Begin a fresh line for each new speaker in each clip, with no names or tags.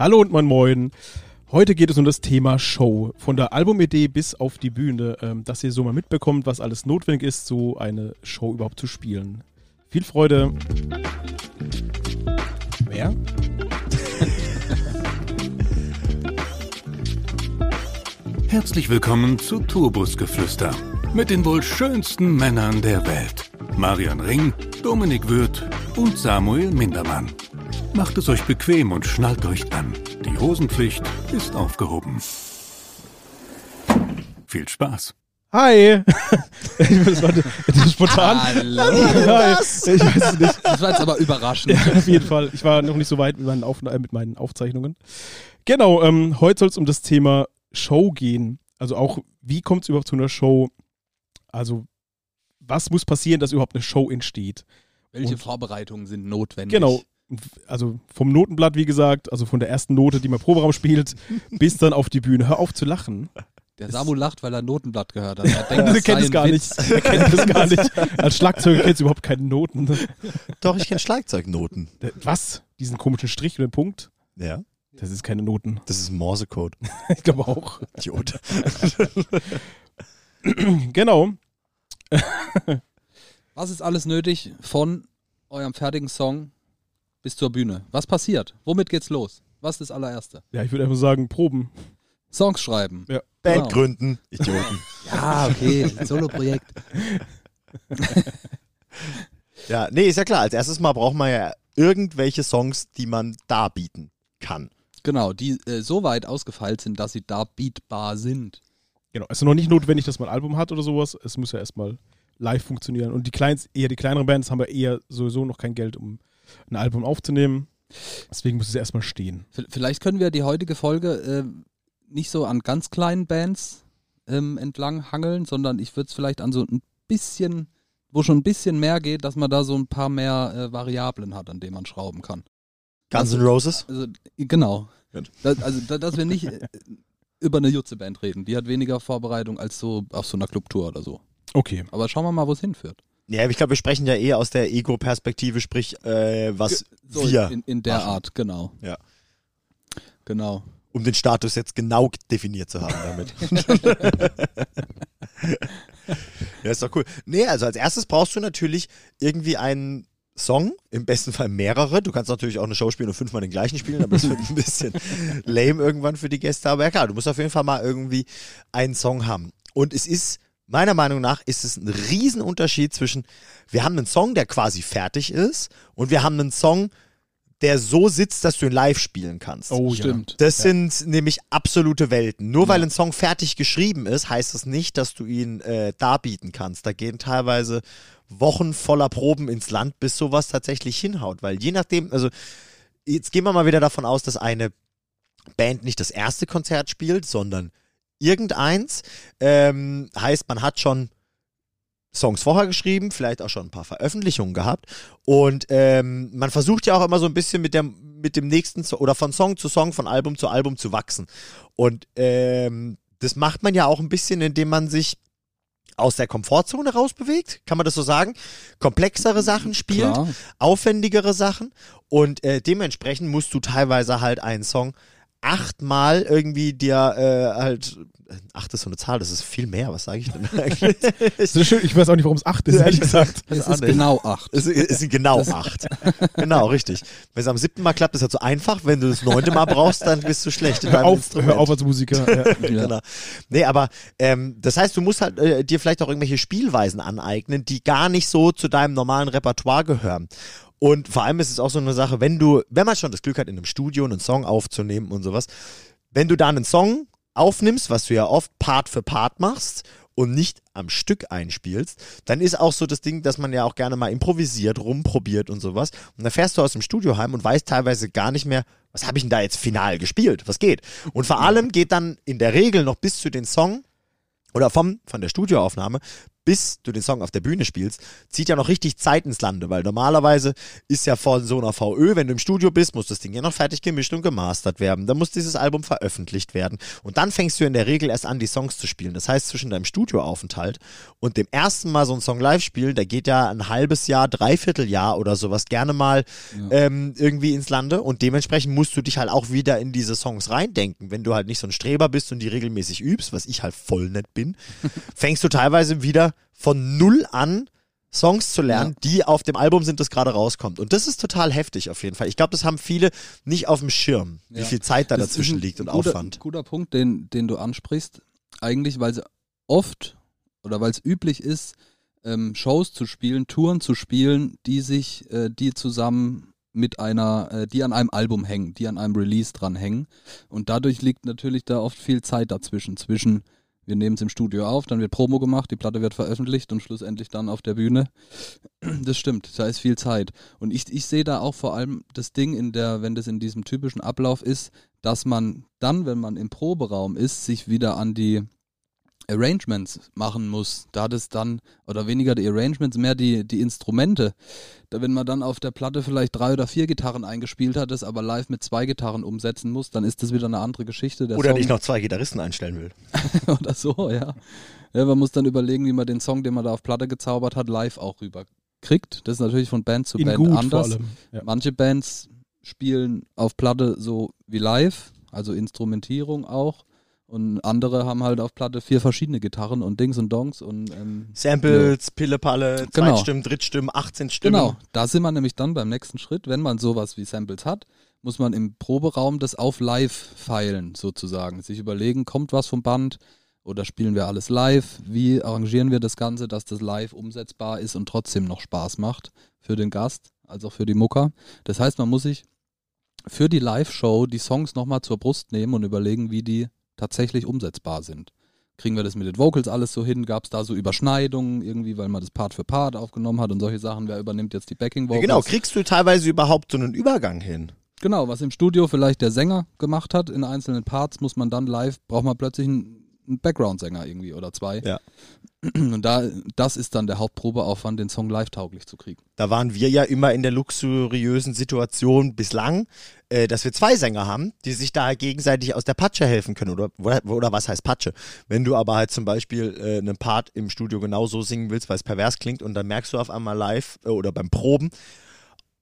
Hallo und moin moin. Heute geht es um das Thema Show. Von der Albumidee bis auf die Bühne, ähm, dass ihr so mal mitbekommt, was alles notwendig ist, so eine Show überhaupt zu spielen. Viel Freude. Mehr?
Herzlich willkommen zu Tourbusgeflüster mit den wohl schönsten Männern der Welt. Marian Ring, Dominik Würth und Samuel Mindermann. Macht es euch bequem und schnallt euch an. Die Hosenpflicht ist aufgehoben. Viel Spaß.
Hi! das war das ist spontan.
Hallo.
Hi. Ich weiß es nicht.
Das war jetzt aber überraschend.
Ja, auf jeden Fall. Ich war noch nicht so weit mit meinen, Auf äh, mit meinen Aufzeichnungen. Genau, ähm, heute soll es um das Thema Show gehen. Also auch, wie kommt es überhaupt zu einer Show? Also, was muss passieren, dass überhaupt eine Show entsteht?
Welche
Und-
Vorbereitungen sind notwendig?
Genau. Also vom Notenblatt, wie gesagt, also von der ersten Note, die man Proberaum spielt, bis dann auf die Bühne. Hör auf zu lachen.
Der Samu lacht, weil er Notenblatt gehört hat. Er denkt, das
kennt es gar
Witz.
nicht. Er kennt es gar nicht. Als Schlagzeuger kennt es überhaupt keine Noten.
Doch, ich kenne Schlagzeugnoten.
Was? Diesen komischen Strich und den Punkt?
Ja.
Das ist keine Noten.
Das ist Morsecode.
Ich glaube auch.
Idiot.
Genau.
Was ist alles nötig von eurem fertigen Song bis zur Bühne? Was passiert? Womit geht's los? Was ist das allererste?
Ja, ich würde einfach sagen, Proben.
Songs schreiben.
Ja.
Band
Genau.
gründen. Idioten.
Ja, okay. Solo-Projekt.
Ja, nee, ist ja klar. Als erstes Mal braucht man ja irgendwelche Songs, die man darbieten kann.
Genau, die äh, so weit ausgefeilt sind, dass sie da beatbar sind.
Genau. Es ist noch nicht notwendig, dass man ein Album hat oder sowas. Es muss ja erstmal live funktionieren. Und die kleins, eher die kleineren Bands haben ja eher sowieso noch kein Geld, um ein Album aufzunehmen. Deswegen muss es erstmal stehen.
Vielleicht können wir die heutige Folge äh, nicht so an ganz kleinen Bands ähm, entlang hangeln, sondern ich würde es vielleicht an so ein bisschen, wo schon ein bisschen mehr geht, dass man da so ein paar mehr äh, Variablen hat, an denen man schrauben kann.
Guns N' Roses.
Also, genau.
Gut.
Das, also, da, dass wir nicht äh, über eine Jutze-Band reden. Die hat weniger Vorbereitung als so auf so einer Clubtour oder so.
Okay.
Aber schauen wir mal, wo es hinführt.
Ja, ich glaube, wir sprechen ja eher aus der Ego-Perspektive, sprich, äh, was
So
wir,
in, in der
machen.
Art, genau.
Ja.
Genau.
um den Status jetzt genau definiert zu haben damit. ja, ist doch cool. Nee, also als erstes brauchst du natürlich irgendwie einen Song, im besten Fall mehrere. Du kannst natürlich auch eine Show spielen und fünfmal den gleichen spielen, aber das wird ein bisschen lame irgendwann für die Gäste. Aber ja klar, du musst auf jeden Fall mal irgendwie einen Song haben. Und es ist, meiner Meinung nach, ist es ein Riesenunterschied zwischen, wir haben einen Song, der quasi fertig ist und wir haben einen Song, der so sitzt, dass du ihn live spielen kannst.
Oh
Stimmt.
Das sind nämlich absolute Welten. Nur weil ein Song fertig geschrieben ist, heißt das nicht, dass du ihn äh, darbieten kannst. Da gehen teilweise Wochen voller Proben ins Land, bis sowas tatsächlich hinhaut. Weil je nachdem, also jetzt gehen wir mal wieder davon aus, dass eine Band nicht das erste Konzert spielt, sondern irgendeins. Ähm, heißt, man hat schon Songs vorher geschrieben, vielleicht auch schon ein paar Veröffentlichungen gehabt. Und ähm, man versucht ja auch immer so ein bisschen mit, der, mit dem nächsten so oder von Song zu Song, von Album zu Album zu wachsen. Und ähm, das macht man ja auch ein bisschen, indem man sich aus der Komfortzone rausbewegt, kann man das so sagen? Komplexere Sachen spielt,
Klar.
aufwendigere Sachen und äh, dementsprechend musst du teilweise halt einen Song achtmal irgendwie dir äh, halt acht ist so eine Zahl, das ist viel mehr, was sage ich denn eigentlich?
Ist schön. Ich weiß auch nicht, warum es acht ist, ehrlich gesagt.
Es ist genau acht.
Es, es sind genau acht. genau, richtig. Wenn es am siebten Mal klappt, ist halt so einfach. Wenn du das neunte Mal brauchst, dann bist du schlecht. in
Hör
deinem
auf, hör auf als Musiker. Ja.
Genau. Nee, aber ähm, das heißt, du musst halt äh, dir vielleicht auch irgendwelche Spielweisen aneignen, die gar nicht so zu deinem normalen Repertoire gehören. Und vor allem ist es auch so eine Sache, wenn du, wenn man schon das Glück hat, in einem Studio einen Song aufzunehmen und sowas, wenn du da einen Song aufnimmst, was du ja oft Part für Part machst und nicht am Stück einspielst, dann ist auch so das Ding, dass man ja auch gerne mal improvisiert, rumprobiert und sowas. Und dann fährst du aus dem Studio heim und weißt teilweise gar nicht mehr, was habe ich denn da jetzt final gespielt? Was geht? Und vor allem geht dann in der Regel noch bis zu den Song oder vom, von der Studioaufnahme bis du den Song auf der Bühne spielst, zieht ja noch richtig Zeit ins Lande, weil normalerweise ist ja von so einer VÖ, wenn du im Studio bist, muss das Ding ja noch fertig gemischt und gemastert werden. Dann muss dieses Album veröffentlicht werden. Und dann fängst du in der Regel erst an, die Songs zu spielen. Das heißt, zwischen deinem Studioaufenthalt und dem ersten Mal so einen Song live spielen, da geht ja ein halbes Jahr, dreiviertel Jahr oder sowas gerne mal ja. ähm, irgendwie ins Lande. Und dementsprechend musst du dich halt auch wieder in diese Songs reindenken. Wenn du halt nicht so ein Streber bist und die regelmäßig übst, was ich halt voll nett bin, fängst du teilweise wieder von null an Songs zu lernen, ja. die auf dem Album sind, das gerade rauskommt. Und das ist total heftig auf jeden Fall. Ich glaube, das haben viele nicht auf dem Schirm, ja. wie viel Zeit da das dazwischen liegt und
guter,
Aufwand.
Guter Punkt, den, den du ansprichst. Eigentlich, weil es oft oder weil es üblich ist, ähm, Shows zu spielen, Touren zu spielen, die sich, äh, die zusammen mit einer, äh, die an einem Album hängen, die an einem Release dran hängen. Und dadurch liegt natürlich da oft viel Zeit dazwischen, zwischen wir nehmen es im Studio auf, dann wird Promo gemacht, die Platte wird veröffentlicht und schlussendlich dann auf der Bühne. Das stimmt, da ist viel Zeit. Und ich, ich sehe da auch vor allem das Ding in der, wenn das in diesem typischen Ablauf ist, dass man dann, wenn man im Proberaum ist, sich wieder an die Arrangements machen muss. Da hat es dann, oder weniger die Arrangements, mehr die, die Instrumente. Da, wenn man dann auf der Platte vielleicht drei oder vier Gitarren eingespielt hat, es aber live mit zwei Gitarren umsetzen muss, dann ist das wieder eine andere Geschichte.
Der oder Song, nicht noch zwei Gitarristen einstellen will.
oder so, ja. ja. Man muss dann überlegen, wie man den Song, den man da auf Platte gezaubert hat, live auch rüberkriegt. Das ist natürlich von Band zu
In
Band
gut,
anders.
Ja.
Manche Bands spielen auf Platte so wie live, also Instrumentierung auch. Und andere haben halt auf Platte vier verschiedene Gitarren und Dings und Dongs und ähm,
Samples, ja. Pillepalle,
genau.
Zweitstimmen, Drittstimmen, 18 Stimmen.
Genau, da sind wir nämlich dann beim nächsten Schritt. Wenn man sowas wie Samples hat, muss man im Proberaum das auf live feilen, sozusagen. Sich überlegen, kommt was vom Band oder spielen wir alles live? Wie arrangieren wir das Ganze, dass das live umsetzbar ist und trotzdem noch Spaß macht für den Gast, als auch für die Mucker? Das heißt, man muss sich für die Live-Show die Songs nochmal zur Brust nehmen und überlegen, wie die tatsächlich umsetzbar sind. Kriegen wir das mit den Vocals alles so hin? Gab es da so Überschneidungen irgendwie, weil man das Part für Part aufgenommen hat und solche Sachen? Wer übernimmt jetzt die Backing Vocals?
Ja, genau, kriegst du teilweise überhaupt so einen Übergang hin?
Genau, was im Studio vielleicht der Sänger gemacht hat in einzelnen Parts, muss man dann live, braucht man plötzlich einen ein Background-Sänger irgendwie oder zwei.
Ja.
Und da, das ist dann der Hauptprobeaufwand, den Song live-tauglich zu kriegen.
Da waren wir ja immer in der luxuriösen Situation bislang, äh, dass wir zwei Sänger haben, die sich da gegenseitig aus der Patsche helfen können. Oder, oder was heißt Patsche? Wenn du aber halt zum Beispiel äh, einen Part im Studio genauso singen willst, weil es pervers klingt und dann merkst du auf einmal live äh, oder beim Proben,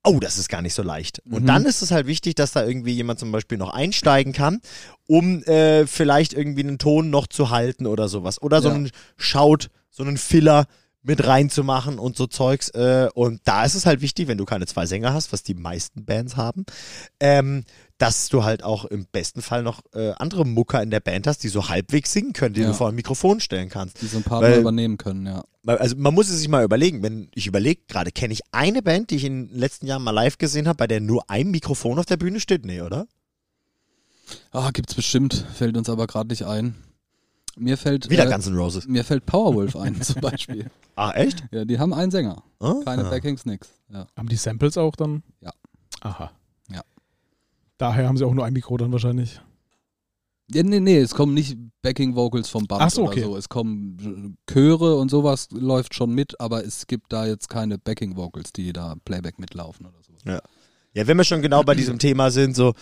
oh, das ist gar nicht so leicht. Und mhm. dann ist es halt wichtig, dass da irgendwie jemand zum Beispiel noch einsteigen kann, um äh, vielleicht irgendwie einen Ton noch zu halten oder sowas. Oder so ja. einen Schaut, so einen Filler mit reinzumachen und so Zeugs. Äh, und da ist es halt wichtig, wenn du keine zwei Sänger hast, was die meisten Bands haben, ähm, dass du halt auch im besten Fall noch äh, andere Mucker in der Band hast, die so halbwegs singen können, die ja. du vor ein Mikrofon stellen kannst.
Die so ein paar Weil, übernehmen können, ja.
Also man muss es sich mal überlegen, wenn ich überlege, gerade kenne ich eine Band, die ich in den letzten Jahren mal live gesehen habe, bei der nur ein Mikrofon auf der Bühne steht? Nee, oder?
Ah, gibt's bestimmt, fällt uns aber gerade nicht ein. Mir fällt.
Wieder äh, Guns N' Roses.
Mir fällt Powerwolf ein, zum Beispiel.
Ah, echt?
Ja, die haben einen Sänger. Ah, Keine ah. Backings, nix. Ja.
Haben die Samples auch dann?
Ja.
Aha. Daher haben sie auch nur ein Mikro dann wahrscheinlich.
Ja, nee, nee, es kommen nicht Backing Vocals vom Band
Ach so, okay.
oder so. Es kommen Chöre und sowas läuft schon mit, aber es gibt da jetzt keine Backing Vocals, die da Playback mitlaufen oder so.
Ja. Ja, wenn wir schon genau bei diesem Thema sind, so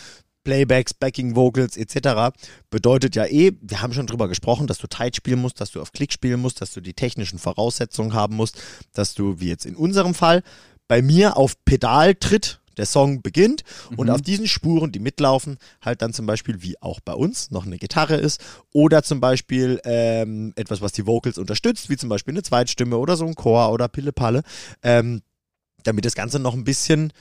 Playbacks, Backing Vocals etc. bedeutet ja eh, wir haben schon drüber gesprochen, dass du tight spielen musst, dass du auf Klick spielen musst, dass du die technischen Voraussetzungen haben musst, dass du, wie jetzt in unserem Fall, bei mir auf Pedal tritt, der Song beginnt und mhm. auf diesen Spuren, die mitlaufen, halt dann zum Beispiel, wie auch bei uns, noch eine Gitarre ist oder zum Beispiel ähm, etwas, was die Vocals unterstützt, wie zum Beispiel eine Zweitstimme oder so ein Chor oder Pille-Palle, ähm, damit das Ganze noch ein bisschen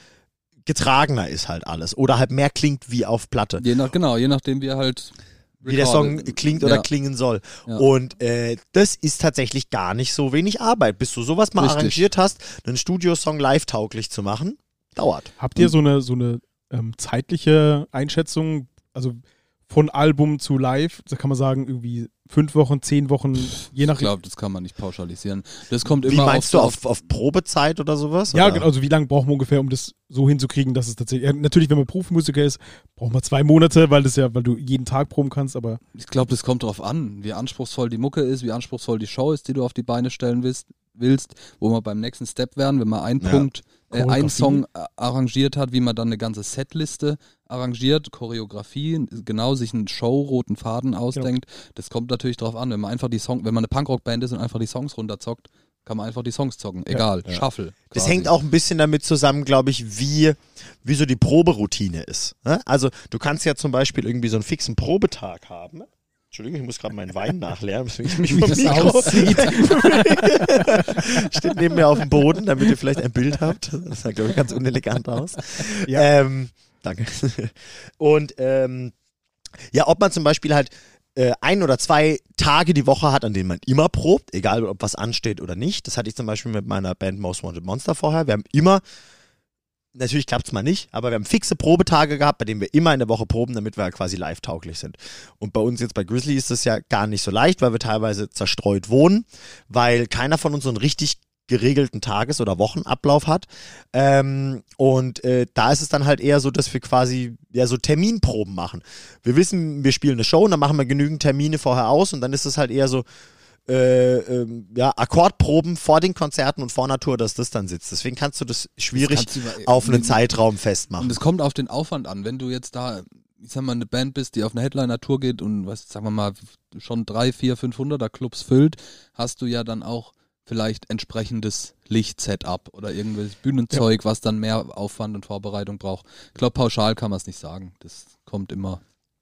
getragener ist halt alles oder halt mehr klingt wie auf Platte.
Je nach, genau, je nachdem wie halt
wie der Song klingt oder ja. klingen soll. Ja. Und äh, das ist tatsächlich gar nicht so wenig Arbeit. Bis du sowas mal Richtig. arrangiert hast, einen Studiosong live tauglich zu machen, dauert.
Habt ihr so eine, so eine ähm, zeitliche Einschätzung? Also von Album zu Live, da kann man sagen, irgendwie fünf Wochen, zehn Wochen, je nach.
Ich glaube, das kann man nicht pauschalisieren. Das kommt
Wie
immer
meinst
auf,
du, auf, auf Probezeit oder sowas?
Ja,
oder?
genau. Also wie lange braucht man ungefähr, um das so hinzukriegen, dass es tatsächlich. Ja, natürlich, wenn man Profimusiker ist, braucht man zwei Monate, weil das ja, weil du jeden Tag proben kannst, aber
Ich glaube, das kommt drauf an, wie anspruchsvoll die Mucke ist, wie anspruchsvoll die Show ist, die du auf die Beine stellen willst, willst wo wir beim nächsten Step werden, wenn man einen
Ja.
Punkt, einen
Choreografie.
Song äh, arrangiert hat, wie man dann eine ganze Setliste arrangiert, Choreografie, genau sich einen Show-roten Faden ausdenkt. Das kommt natürlich drauf an, wenn man einfach die Song, wenn man eine Punkrock-Band ist und einfach die Songs runterzockt, kann man einfach die Songs zocken. Egal, Shuffle.
Das
quasi.
hängt auch ein bisschen damit zusammen, glaube ich, wie, wie so die Proberoutine ist. ne? Also du kannst ja zum Beispiel irgendwie so einen fixen Probetag haben. Entschuldigung, ich muss gerade meinen Wein nachleeren, deswegen ich mich
Wie das
Mikro
aussieht.
steht neben mir auf dem Boden, damit ihr vielleicht ein Bild habt. Das sah, glaube ich, ganz unelegant aus.
Ja.
Ähm, danke. Und ähm, ja, ob man zum Beispiel halt äh, ein oder zwei Tage die Woche hat, an denen man immer probt, egal ob was ansteht oder nicht. Das hatte ich zum Beispiel mit meiner Band Most Wanted Monster vorher. Wir haben immer, natürlich klappt es mal nicht, aber wir haben fixe Probetage gehabt, bei denen wir immer in der Woche proben, damit wir quasi live tauglich sind. Und bei uns jetzt bei Grizzly ist das ja gar nicht so leicht, weil wir teilweise zerstreut wohnen, weil keiner von uns so einen richtig geregelten Tages- oder Wochenablauf hat. Ähm, und äh, da ist es dann halt eher so, dass wir quasi ja so Terminproben machen. Wir wissen, wir spielen eine Show und dann machen wir genügend Termine vorher aus und dann ist es halt eher so äh, ähm, ja, Akkordproben vor den Konzerten und vor Natur, dass das dann sitzt. Deswegen kannst du das schwierig
kannst du über-
auf einen Zeitraum
Und
festmachen.
es kommt auf den Aufwand an. Wenn du jetzt da, ich sag mal, eine Band bist, die auf eine Headliner-Tour geht und, was, sagen wir mal, schon drei, vier, 500er Clubs füllt, hast du ja dann auch vielleicht entsprechendes Licht-Setup oder irgendwelches Bühnenzeug, was dann mehr Aufwand und Vorbereitung braucht. Ich glaube, pauschal kann man es nicht sagen. Das kommt immer.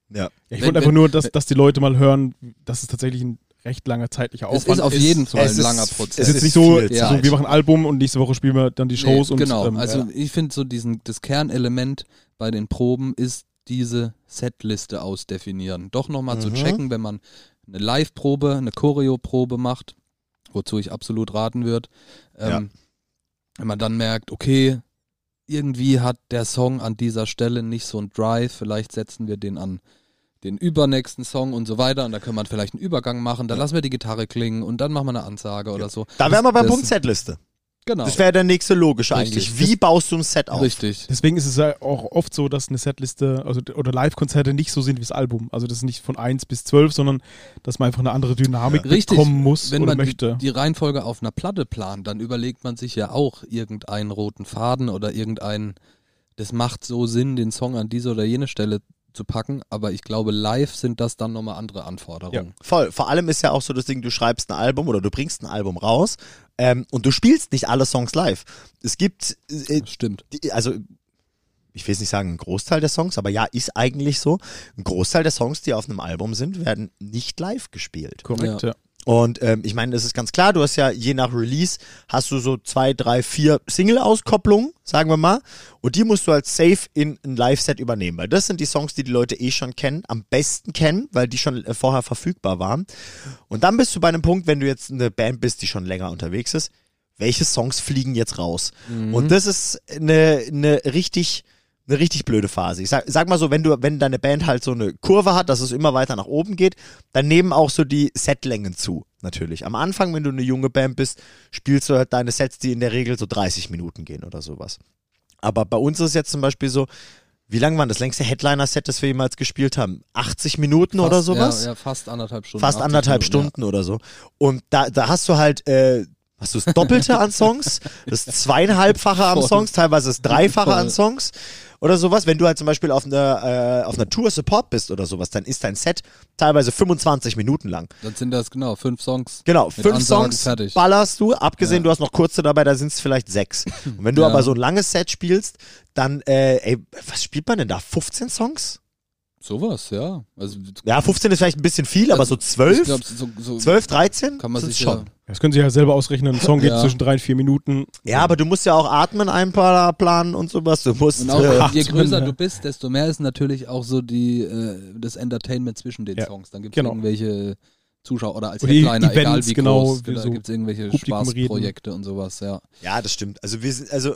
Ja.
Ja, ich wollte einfach nur, dass, dass die Leute mal hören, dass es tatsächlich ein recht langer zeitlicher
Es
Aufwand
ist auf jeden Fall
es
ein
ist-
langer
es
Prozess.
Es ist
Es
jetzt nicht
ist
so, so, wir machen ein Album und nächste Woche spielen wir dann die Shows
Nee,
und
genau.
ähm,
also
ja.
ich finde so diesen das Kernelement bei den Proben ist diese Setliste ausdefinieren. Doch nochmal zu
Mhm.
checken, wenn man eine Live-Probe, eine Choreo-Probe macht, wozu ich absolut raten würde. Ähm, Wenn man dann merkt, okay, irgendwie hat der Song an dieser Stelle nicht so einen Drive, vielleicht setzen wir den an den übernächsten Song und so weiter und da kann man vielleicht einen Übergang machen, dann lassen wir die Gitarre klingen und dann machen wir eine Ansage oder so.
Da wären wir beim
Das-
Punkt Setliste.
Genau.
Das wäre der nächste logische
Richtig.
eigentlich. Wie baust du ein Set auf?
Richtig.
Deswegen ist es ja auch oft so, dass eine Setliste also, oder Live-Konzerte nicht so sind wie das Album. Also das ist nicht von 1 bis 12, sondern dass man einfach eine andere Dynamik
Richtig.
bekommen muss
Wenn
oder
man
möchte.
Die, die Reihenfolge auf einer Platte plant, dann überlegt man sich ja auch irgendeinen roten Faden oder irgendeinen, das macht so Sinn, den Song an diese oder jene Stelle zu packen, aber ich glaube, live sind das dann nochmal andere Anforderungen.
Voll. Vor allem ist ja auch so das Ding, du schreibst ein Album oder du bringst ein Album raus ähm, und du spielst nicht alle Songs live. Es gibt, äh,
stimmt.
also ich will jetzt nicht sagen ein Großteil der Songs, aber ja, ist eigentlich so. Ein Großteil der Songs, die auf einem Album sind, werden nicht live gespielt.
Korrekt, ja.
Und ähm, ich meine, das ist ganz klar, du hast ja je nach Release, hast du so zwei, drei, vier Single-Auskopplungen, sagen wir mal. Und die musst du als Safe in ein Live-Set übernehmen, weil das sind die Songs, die die Leute eh schon kennen, am besten kennen, weil die schon äh, vorher verfügbar waren. Und dann bist du bei einem Punkt, wenn du jetzt eine Band bist, die schon länger unterwegs ist, welche Songs fliegen jetzt raus? Und das ist eine, eine richtig eine richtig blöde Phase. Ich sag, sag mal so, wenn du, wenn deine Band halt so eine Kurve hat, dass es immer weiter nach oben geht, dann nehmen auch so die Setlängen zu, natürlich. Am Anfang, wenn du eine junge Band bist, spielst du halt deine Sets, die in der Regel so 30 Minuten gehen oder sowas. Aber bei uns ist es jetzt zum Beispiel so, wie lang war das längste Headliner-Set, das wir jemals gespielt haben? 80 Minuten oder
Fast-
sowas?
Ja, ja, fast anderthalb Stunden.
Fast
80
anderthalb
Minuten,
Stunden oder so. Und da, da hast du halt, äh, hast du das Doppelte an Songs, das zweieinhalbfache an. Songs, teilweise das Dreifache an. Songs oder sowas. Wenn du halt zum Beispiel auf einer, äh, auf einer Tour Support bist oder sowas, dann ist dein Set teilweise 25 Minuten lang.
Dann sind das genau fünf Songs.
Genau, fünf
Ansagen
Songs
fertig.
ballerst du, abgesehen,
Ja.
du hast noch kurze dabei, da sind es vielleicht sechs. Und wenn du
Ja.
aber so ein langes Set spielst, dann, äh, ey, was spielt man denn da? 15 Songs?
Sowas, ja. Also,
Ja, 15 ist vielleicht ein bisschen viel, aber so
ich
12?
glaub, so, so
12, 13?
kann man sich
schon.
ja,
Das können Sie ja selber ausrechnen. Ein Song geht
Ja.
zwischen drei und vier Minuten.
Ja, aber du musst ja auch atmen einplanen und sowas. Du musst.
Und auch
äh,
je
Atmen,
größer
ja.
du bist, desto mehr ist natürlich auch so die äh, das Entertainment zwischen den
Ja,
Songs. Dann gibt es
genau.
irgendwelche Zuschauer oder als
Oder
Headliner, egal
Events,
wie
genau,
groß,
wie
da
so
gibt es irgendwelche
Publikum reden.
Spaßprojekte und sowas, ja.
ja, das stimmt. Also wir sind, also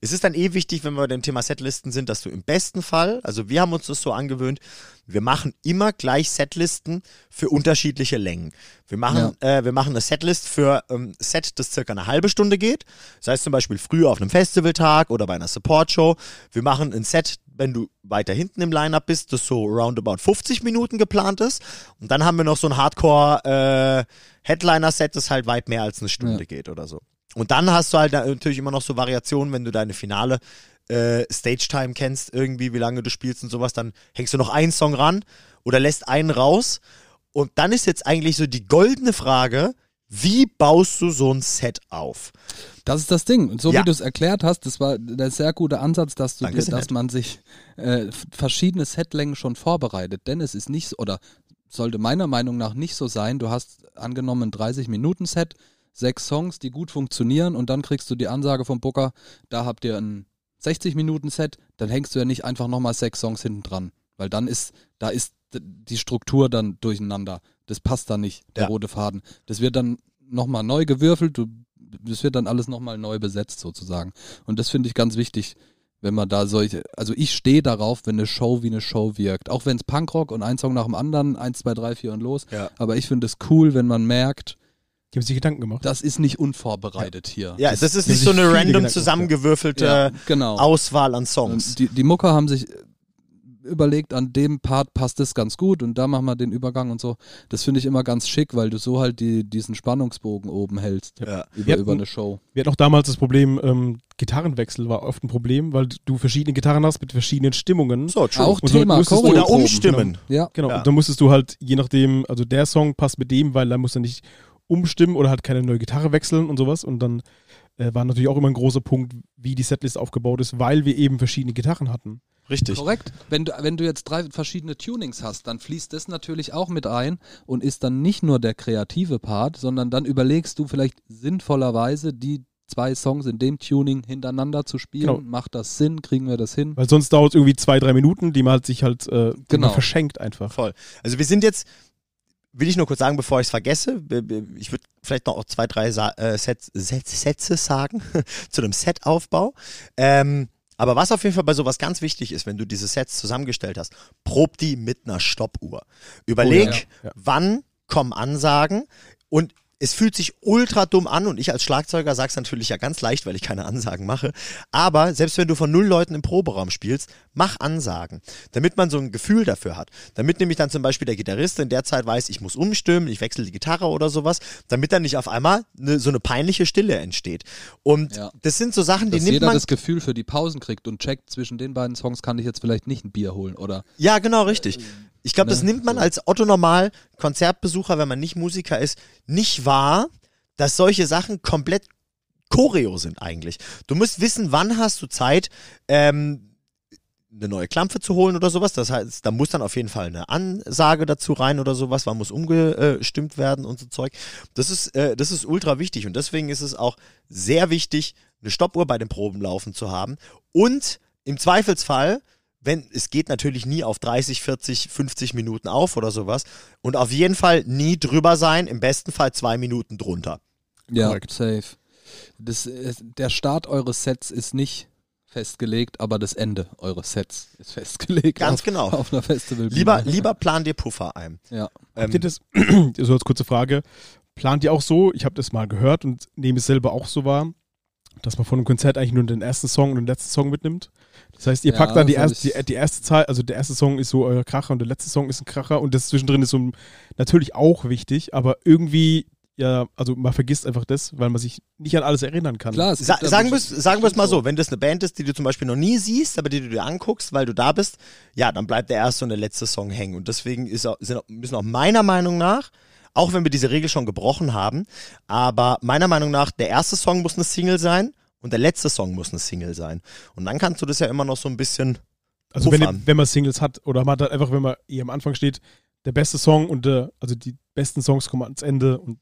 es ist dann eh wichtig, wenn wir bei dem Thema Setlisten sind, dass du im besten Fall, also wir haben uns das so angewöhnt, wir machen immer gleich Setlisten für unterschiedliche Längen. Wir machen, äh, wir machen eine Setlist für ein ähm, Set, das circa eine halbe Stunde geht. Das heißt zum Beispiel früher auf einem Festivaltag oder bei einer Support-Show. Wir machen ein Set, wenn du weiter hinten im Line-Up bist, das so roundabout 50 Minuten geplant ist. Und dann haben wir noch so ein Hardcore-Headliner-Set, äh, das halt weit mehr als eine Stunde ja. geht oder so. Und dann hast du halt natürlich immer noch so Variationen, wenn du deine Finale äh, Stage-Time kennst, irgendwie, wie lange du spielst und sowas, dann hängst du noch einen Song ran oder lässt einen raus. Und dann ist jetzt eigentlich so die goldene Frage, wie baust du so ein Set auf?
Das ist das Ding. Und so ja. wie du es erklärt hast, das war der sehr gute Ansatz, dass, du, dass man sich äh, verschiedene Setlängen schon vorbereitet. Denn es ist nicht, oder sollte meiner Meinung nach nicht so sein, du hast angenommen ein 30-Minuten-Set, sechs Songs, die gut funktionieren und dann kriegst du die Ansage vom Booker, da habt ihr ein 60-Minuten-Set, dann hängst du ja nicht einfach nochmal sechs Songs hinten dran. Weil dann ist, da ist die Struktur dann durcheinander. Das passt dann nicht, der ja. rote Faden. Das wird dann nochmal neu gewürfelt, du, das wird dann alles nochmal neu besetzt sozusagen. Und das finde ich ganz wichtig, wenn man da solche, also ich stehe darauf, wenn eine Show wie eine Show wirkt. Auch wenn es Punkrock und ein Song nach dem anderen, eins, zwei, drei, vier und los. Ja. Aber ich finde es cool, wenn man merkt,
die haben sich Gedanken gemacht.
Das ist nicht unvorbereitet ja. hier.
Ja, das, das ist nicht so eine random zusammengewürfelte ja, genau. Auswahl an Songs.
Die, die Mucker haben sich überlegt, an dem Part passt es ganz gut und da machen wir den Übergang und so. Das finde ich immer ganz schick, weil du so halt die, diesen Spannungsbogen oben hältst ja. über, hatten, über eine Show.
Wir hatten auch damals das Problem, ähm, Gitarrenwechsel war oft ein Problem, weil du verschiedene Gitarren hast mit verschiedenen Stimmungen.
So, true. Auch und Thema
so Oder umstimmen.
Genau. Ja. Genau. Ja. Und dann musstest du halt, je nachdem, also der Song passt mit dem, weil da muss er nicht umstimmen oder halt keine neue Gitarre wechseln und sowas. Und dann äh, war natürlich auch immer ein großer Punkt, wie die Setlist aufgebaut ist, weil wir eben verschiedene Gitarren hatten.
Richtig. Korrekt. Wenn du, wenn du jetzt drei verschiedene Tunings hast, dann fließt das natürlich auch mit ein und ist dann nicht nur der kreative Part, sondern dann überlegst du vielleicht sinnvollerweise die zwei Songs in dem Tuning hintereinander zu spielen. Genau. Macht das Sinn? Kriegen wir das hin?
Weil sonst dauert es irgendwie zwei, drei Minuten, die man halt sich halt äh, genau. verschenkt einfach.
Voll. Also wir sind jetzt, will ich nur kurz sagen, bevor ich es vergesse, ich würde vielleicht noch zwei, drei Sa äh, Sets, Sets, Sätze sagen zu einem Setaufbau. Ähm, aber was auf jeden Fall bei sowas ganz wichtig ist, wenn du diese Sets zusammengestellt hast, prob die mit einer Stoppuhr. Überleg, oh, ja, ja. wann kommen Ansagen und es fühlt sich ultra dumm an und ich als Schlagzeuger sag's natürlich ja ganz leicht, weil ich keine Ansagen mache. Aber selbst wenn du von null Leuten im Proberaum spielst, mach Ansagen, damit man so ein Gefühl dafür hat. Damit nämlich dann zum Beispiel der Gitarrist in der Zeit weiß, ich muss umstimmen, ich wechsle die Gitarre oder sowas, damit dann nicht auf einmal ne, so eine peinliche Stille entsteht. Und ja. das sind so Sachen, die
Dass
nimmt
jeder
man
das Gefühl für die Pausen kriegt und checkt, zwischen den beiden Songs kann ich jetzt vielleicht nicht ein Bier holen, oder?
Ja, genau, richtig. Ich glaube, das ne? nimmt man als Otto Normal Konzertbesucher, wenn man nicht Musiker ist, nicht wahr, dass solche Sachen komplett Choreo sind eigentlich. Du musst wissen, wann hast du Zeit, ähm, eine neue Klampfe zu holen oder sowas. Das heißt, da muss dann auf jeden Fall eine Ansage dazu rein oder sowas, wann muss umgestimmt werden und so Zeug. Das ist, äh, das ist ultra wichtig und deswegen ist es auch sehr wichtig, eine Stoppuhr bei den Proben laufen zu haben und im Zweifelsfall wenn, es geht natürlich nie auf 30, 40, 50 Minuten auf oder sowas. Und auf jeden Fall nie drüber sein, im besten Fall zwei Minuten drunter.
Ja, Correct. safe. Das, der Start eures Sets ist nicht festgelegt, aber das Ende eures Sets ist festgelegt.
Ganz
auf,
genau.
Auf einer Festival.
Lieber, lieber plan dir Puffer ein.
Ja.
Ähm, Habt ihr das, so als kurze Frage, plant ihr auch so, ich habe das mal gehört und nehme es selber auch so wahr, dass man von einem Konzert eigentlich nur den ersten Song und den letzten Song mitnimmt? Das heißt, ihr ja, packt dann die, erst, die, die, erste Zahl, also der erste Song ist so euer Kracher und der letzte Song ist ein Kracher und das zwischendrin ist so natürlich auch wichtig, aber irgendwie, ja, also man vergisst einfach das, weil man sich nicht an alles erinnern kann.
Klar, Sa sagen wir es mal so, wenn das eine Band ist, die du zum Beispiel noch nie siehst, aber die du dir anguckst, weil du da bist, ja, dann bleibt der erste und der letzte Song hängen. Und deswegen ist auch, sind, müssen auch meiner Meinung nach auch wenn wir diese Regel schon gebrochen haben, aber meiner Meinung nach, der erste Song muss eine Single sein und der letzte Song muss eine Single sein. Und dann kannst du das ja immer noch so ein bisschen.
Also wenn, wenn man Singles hat oder man hat einfach, wenn man hier am Anfang steht, der beste Song und der, also die besten Songs kommen ans Ende und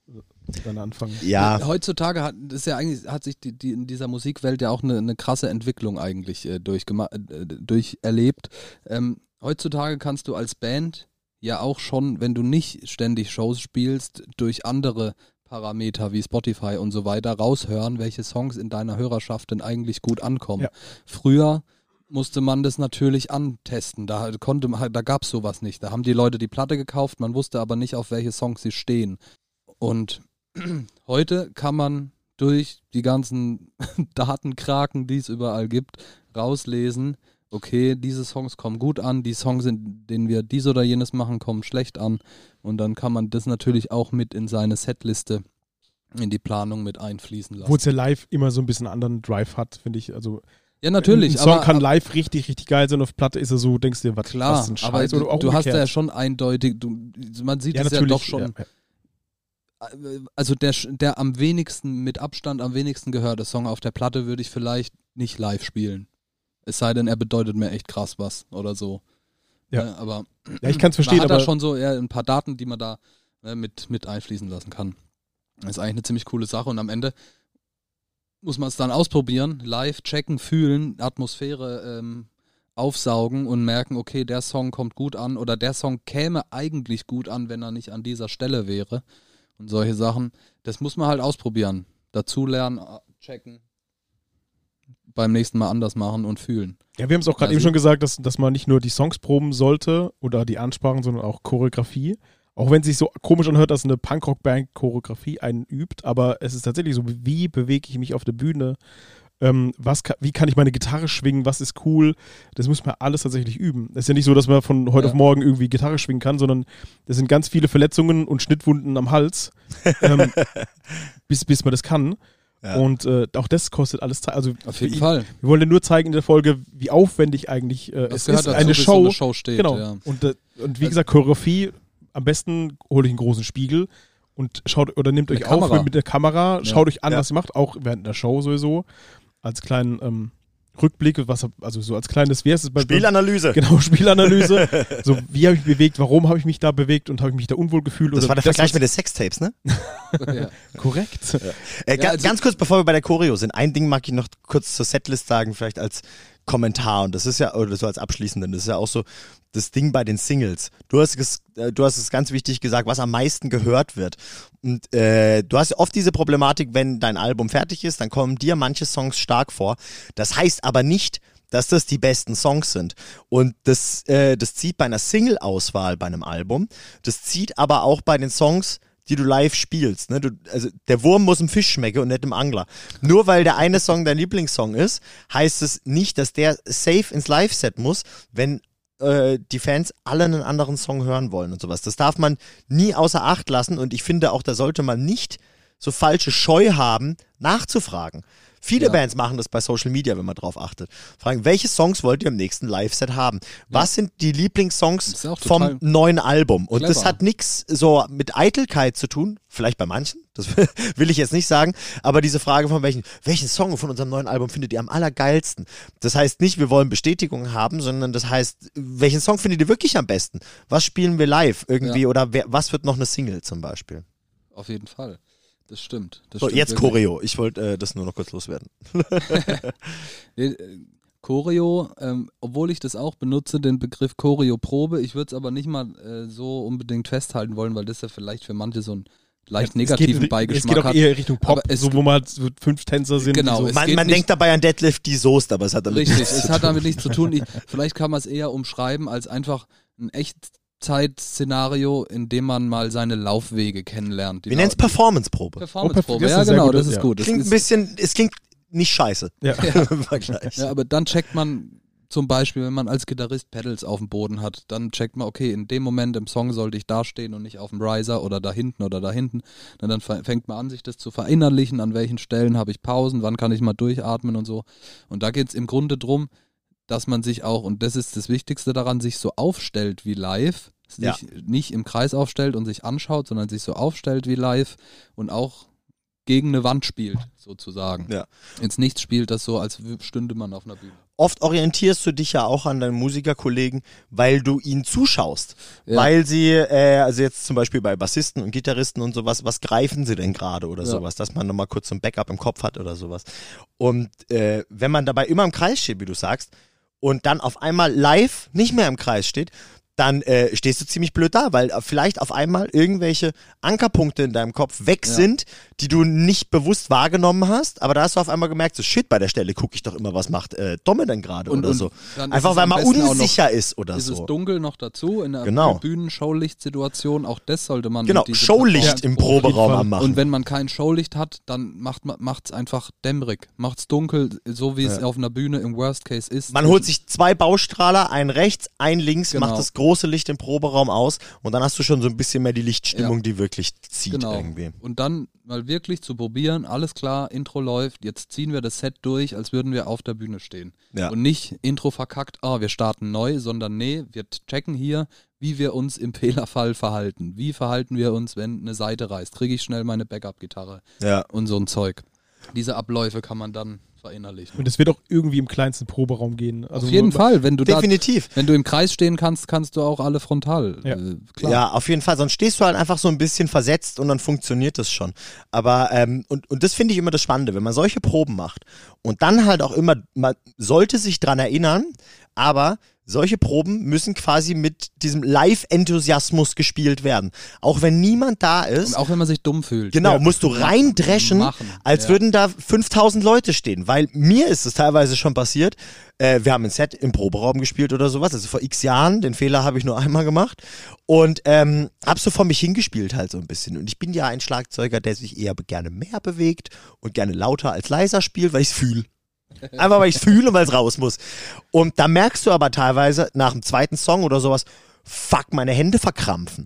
dann anfangen.
Ja. Heutzutage hat ist ja eigentlich hat sich die, die in dieser Musikwelt ja auch eine, eine krasse Entwicklung eigentlich äh, durchgema äh, durcherlebt. Ähm, heutzutage kannst du als Band ja auch schon, wenn du nicht ständig Shows spielst, durch andere Parameter wie Spotify und so weiter raushören, welche Songs in deiner Hörerschaft denn eigentlich gut ankommen.
Ja.
Früher musste man das natürlich antesten. Da konnte man, da gab es sowas nicht. Da haben die Leute die Platte gekauft, man wusste aber nicht, auf welche Songs sie stehen. Und heute kann man durch die ganzen Datenkraken, die es überall gibt, rauslesen, okay, diese Songs kommen gut an, die Songs, in denen wir dies oder jenes machen, kommen schlecht an. Und dann kann man das natürlich auch mit in seine Setliste, in die Planung mit einfließen lassen.
Wo es ja live immer so ein bisschen einen anderen Drive hat, finde ich. Also
ja, natürlich.
Ein Song
aber,
kann live richtig, richtig geil sein. Auf Platte ist er so, denkst du dir, was,
Klar,
was ist ein Scheiß?
aber du, du hast ja schon eindeutig, du, man sieht
ja,
es ja doch schon,
ja.
also der, der am wenigsten, mit Abstand am wenigsten gehörte Song auf der Platte würde ich vielleicht nicht live spielen. Es sei denn, er bedeutet mir echt krass was oder so.
Ja.
Ne, aber
Ja, ich kann es verstehen,
man hat da
aber
schon so eher ein paar Daten, die man da ne, mit, mit einfließen lassen kann. Das ist eigentlich eine ziemlich coole Sache und am Ende muss man es dann ausprobieren, live checken, fühlen, Atmosphäre ähm, aufsaugen und merken, okay, der Song kommt gut an oder der Song käme eigentlich gut an, wenn er nicht an dieser Stelle wäre. Und solche Sachen, das muss man halt ausprobieren. Dazulernen, äh, checken, beim nächsten Mal anders machen und fühlen.
Ja, wir haben es auch gerade
Also-
eben schon gesagt, dass, dass man nicht nur die Songs proben sollte oder die Ansprachen, sondern auch Choreografie. Auch wenn es sich so komisch anhört, dass eine Punkrock-Band Choreografie einen übt, aber es ist tatsächlich so, wie bewege ich mich auf der Bühne? Ähm, was ka- wie kann ich meine Gitarre schwingen? Was ist cool? Das muss man alles tatsächlich üben. Es ist ja nicht so, dass man von heute
Ja.
auf morgen irgendwie Gitarre schwingen kann, sondern das sind ganz viele Verletzungen und Schnittwunden am Hals, ähm, bis, bis man das kann.
Ja.
Und äh, auch das kostet alles Zeit. Also
Auf jeden
ihn-
Fall.
wir wollen ja nur zeigen in der Folge, wie aufwendig eigentlich äh, es ist.
dazu,
eine Show.
so eine Show steht.
genau.
Ja.
Und, äh, und wie
Also-
gesagt, Choreografie, am besten hole ich einen großen Spiegel und schaut oder nehmt euch auf
Kamera.
mit der Kamera,
Ja.
schaut euch an,
Ja.
was ihr macht, auch während der Show sowieso. Als kleinen ähm, Rückblick, was also so als kleines, wie heißt es bei
Spielanalyse.
Genau, Spielanalyse. so, wie habe ich mich bewegt, warum habe ich mich da bewegt und habe ich mich da unwohl gefühlt?
Das
oder
war der
das,
Vergleich mit den Sextapes, ne?
ja.
Korrekt.
Äh, ga,
also-
ganz kurz, bevor wir bei der Choreo sind, ein Ding mag ich noch kurz zur Setlist sagen, vielleicht als Kommentar und das ist ja, oder so als abschließenden, das ist ja auch so das Ding bei den Singles. Du hast es, äh, du hast es ganz wichtig gesagt, was am meisten gehört wird. Und äh, du hast oft diese Problematik, wenn dein Album fertig ist, dann kommen dir manche Songs stark vor. Das heißt aber nicht, dass das die besten Songs sind. Und das, äh, das zieht bei einer Single-Auswahl bei einem Album, das zieht aber auch bei den Songs, die du live spielst. Ne? Du, also der Wurm muss im Fisch schmecken und nicht im Angler. Nur weil der eine Song dein Lieblingssong ist, heißt es nicht, dass der safe ins Live-Set muss, wenn äh, die Fans alle einen anderen Song hören wollen und sowas. Das darf man nie außer Acht lassen und ich finde auch, da sollte man nicht so falsche Scheu haben, nachzufragen. Viele
Ja.
Bands machen das bei Social Media, wenn man drauf achtet. Fragen, welche Songs wollt ihr im nächsten Live-Set haben? Was sind die
Das
Lieblingssongs vom neuen Album? Und das
clever.
hat nichts so mit Eitelkeit zu tun, vielleicht bei manchen, das will ich jetzt nicht sagen, aber diese Frage von welchen, welchen Song von unserem neuen Album findet ihr am allergeilsten? Das heißt nicht, wir wollen Bestätigung haben, sondern das heißt, welchen Song findet ihr wirklich am besten? Was spielen wir live irgendwie
Ja.
oder wer, was wird noch eine Single zum Beispiel?
Auf jeden Fall. Das stimmt. Das
So,
stimmt
jetzt
wirklich.
Choreo. Ich wollte äh, das nur noch kurz loswerden.
Nee, äh, Choreo, ähm, obwohl ich das auch benutze, den Begriff Choreo-Probe, ich würde es aber nicht mal äh, so unbedingt festhalten wollen, weil das ja vielleicht für manche so einen leicht
Es
negativen
geht,
Beigeschmack
Es geht auch
hat.
eher Richtung Pop,
es
so, wo mal so fünf Tänzer sind.
Genau, es
so,
Man, man denkt dabei an Deadlift die Soest, aber es hat damit
Richtig,
nichts
es
zu
hat
tun.
damit nichts zu tun. Ich, vielleicht kann man es eher umschreiben als einfach ein Echtzeit-Szenario, in dem man mal seine Laufwege kennenlernt.
Wir nennen es Performance-Probe.
Performance-Probe.
Oh,
Ja, genau,
guter-
das ist
ja.
gut. Das
Klingt ein bisschen, es klingt nicht scheiße
ja.
im Vergleich.
Ja, aber dann checkt man zum Beispiel, wenn man als Gitarrist Pedals auf dem Boden hat, dann checkt man, okay, in dem Moment im Song sollte ich da stehen und nicht auf dem Riser oder da hinten oder da hinten. Na, dann fängt man an, sich das zu verinnerlichen, an welchen Stellen habe ich Pausen, wann kann ich mal durchatmen und so. Und da geht es im Grunde drum, dass man sich auch, und das ist das Wichtigste daran, sich so aufstellt wie live, sich
Ja.
nicht im Kreis aufstellt und sich anschaut, sondern sich so aufstellt wie live und auch gegen eine Wand spielt, sozusagen.
Ja.
Ins Nichts spielt das so, als stünde man auf einer Bühne.
Oft orientierst du dich ja auch an deinen Musikerkollegen, weil du ihnen zuschaust.
Ja.
Weil sie, äh, also jetzt zum Beispiel bei Bassisten und Gitarristen und sowas, was greifen sie denn gerade oder
Ja.
sowas, dass man nochmal kurz so ein Backup im Kopf hat oder sowas. Und äh, wenn man dabei immer im Kreis steht, wie du sagst, und dann auf einmal live nicht mehr im Kreis steht, dann äh, stehst du ziemlich blöd da, weil vielleicht auf einmal irgendwelche Ankerpunkte in deinem Kopf weg
Ja.
sind, die du nicht bewusst wahrgenommen hast, aber da hast du auf einmal gemerkt, so shit, bei der Stelle gucke ich doch immer, was macht äh, Domme denn gerade oder
und
so.
ist
Einfach
es
weil man unsicher ist oder
Ist es
so.
dunkel noch dazu in der
Genau.
Bühnenshowlichtsituation? Auch das sollte man.
Genau, Showlicht im Proberaum anmachen.
Und wenn man kein Showlicht hat, dann macht es einfach dämmerig, macht es dunkel, so wie es
Ja.
auf einer Bühne im Worst Case ist.
Man holt sich zwei Baustrahler, einen rechts, einen links,
Genau.
macht das große Licht im Proberaum aus und dann hast du schon so ein bisschen mehr die Lichtstimmung,
Ja.
die wirklich zieht
genau.
irgendwie.
Und dann mal wirklich zu probieren, alles klar, Intro läuft, jetzt ziehen wir das Set durch, als würden wir auf der Bühne stehen.
Ja.
Und nicht Intro verkackt, ah, wir starten neu, sondern nee, wir checken hier, wie wir uns im Fehlerfall verhalten. Wie verhalten wir uns, wenn eine Seite reißt? Kriege ich schnell meine Backup-Gitarre
Ja.
und so ein Zeug. Diese Abläufe kann man dann verinnerlichen.
Und es wird auch irgendwie im kleinsten Proberaum gehen. Also
Auf jeden
nur-
Fall, wenn du da,
Definitiv.
wenn du im Kreis stehen kannst, kannst du auch alle frontal.
Ja.
Äh, klar.
Ja, auf jeden Fall. Sonst stehst du halt einfach so ein bisschen versetzt und dann funktioniert das schon. Aber, ähm, und, und das finde ich immer das Spannende, wenn man solche Proben macht und dann halt auch immer, man sollte sich dran erinnern, aber solche Proben müssen quasi mit diesem Live-Enthusiasmus gespielt werden. Auch wenn niemand da ist.
Und auch wenn man sich dumm fühlt.
Genau,
Ja.
musst du reindreschen,
Machen,
als
ja.
würden da 5000 Leute stehen. Weil mir ist es teilweise schon passiert, äh, wir haben ein Set im Proberaum gespielt oder sowas, also vor x Jahren, den Fehler habe ich nur einmal gemacht und ähm, hab so vor mich hingespielt halt so ein bisschen. Und ich bin ja ein Schlagzeuger, der sich eher gerne mehr bewegt und gerne lauter als leiser spielt, weil ich es fühle. Einfach weil ich es fühle und weil es raus muss. Und da merkst du aber teilweise nach dem zweiten Song oder sowas, fuck, meine Hände verkrampfen.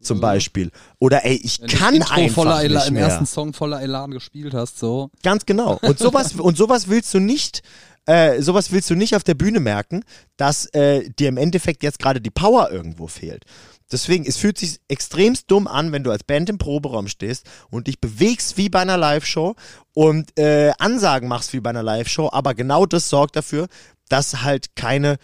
Zum
Mhm.
Beispiel. Oder ey, ich
Wenn
kann
Intro
einfach
voller Elan,
nicht
im
mehr.
ersten Song voller Elan gespielt hast, so.
Ganz genau. Und sowas, und sowas willst du nicht, äh, sowas willst du nicht auf der Bühne merken, dass äh, dir im Endeffekt jetzt gerade die Power irgendwo fehlt. Deswegen, es fühlt sich extremst dumm an, wenn du als Band im Proberaum stehst und dich bewegst wie bei einer Live-Show und äh, Ansagen machst wie bei einer Live-Show, aber genau das sorgt dafür, dass halt keine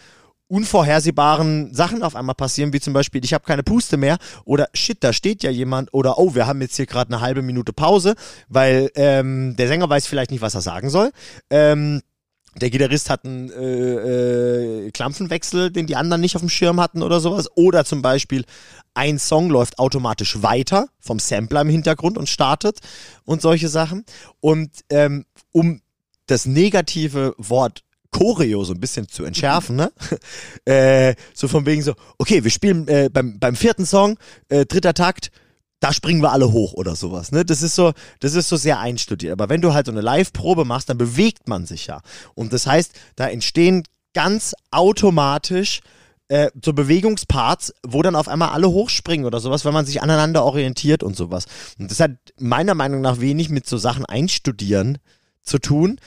unvorhersehbaren Sachen auf einmal passieren, wie zum Beispiel, ich habe keine Puste mehr oder shit, da steht ja jemand oder oh, wir haben jetzt hier gerade eine halbe Minute Pause, weil ähm, der Sänger weiß vielleicht nicht, was er sagen soll. Ähm, der Gitarrist hat einen äh, äh, Klampfenwechsel, den die anderen nicht auf dem Schirm hatten oder sowas. Oder zum Beispiel ein Song läuft automatisch weiter vom Sampler im Hintergrund und startet und solche Sachen. Und ähm, um das negative Wort Choreo so ein bisschen zu entschärfen, ne? äh, so von wegen so, okay, wir spielen äh, beim, beim vierten Song, äh, dritter Takt, da springen wir alle hoch oder sowas, ne? Das ist so, das ist so sehr einstudiert. Aber wenn du halt so eine Live-Probe machst, dann bewegt man sich ja. Und das heißt, da entstehen ganz automatisch äh, so Bewegungsparts, wo dann auf einmal alle hochspringen oder sowas, wenn man sich aneinander orientiert und sowas. Und das hat meiner Meinung nach wenig mit so Sachen einstudieren zu tun,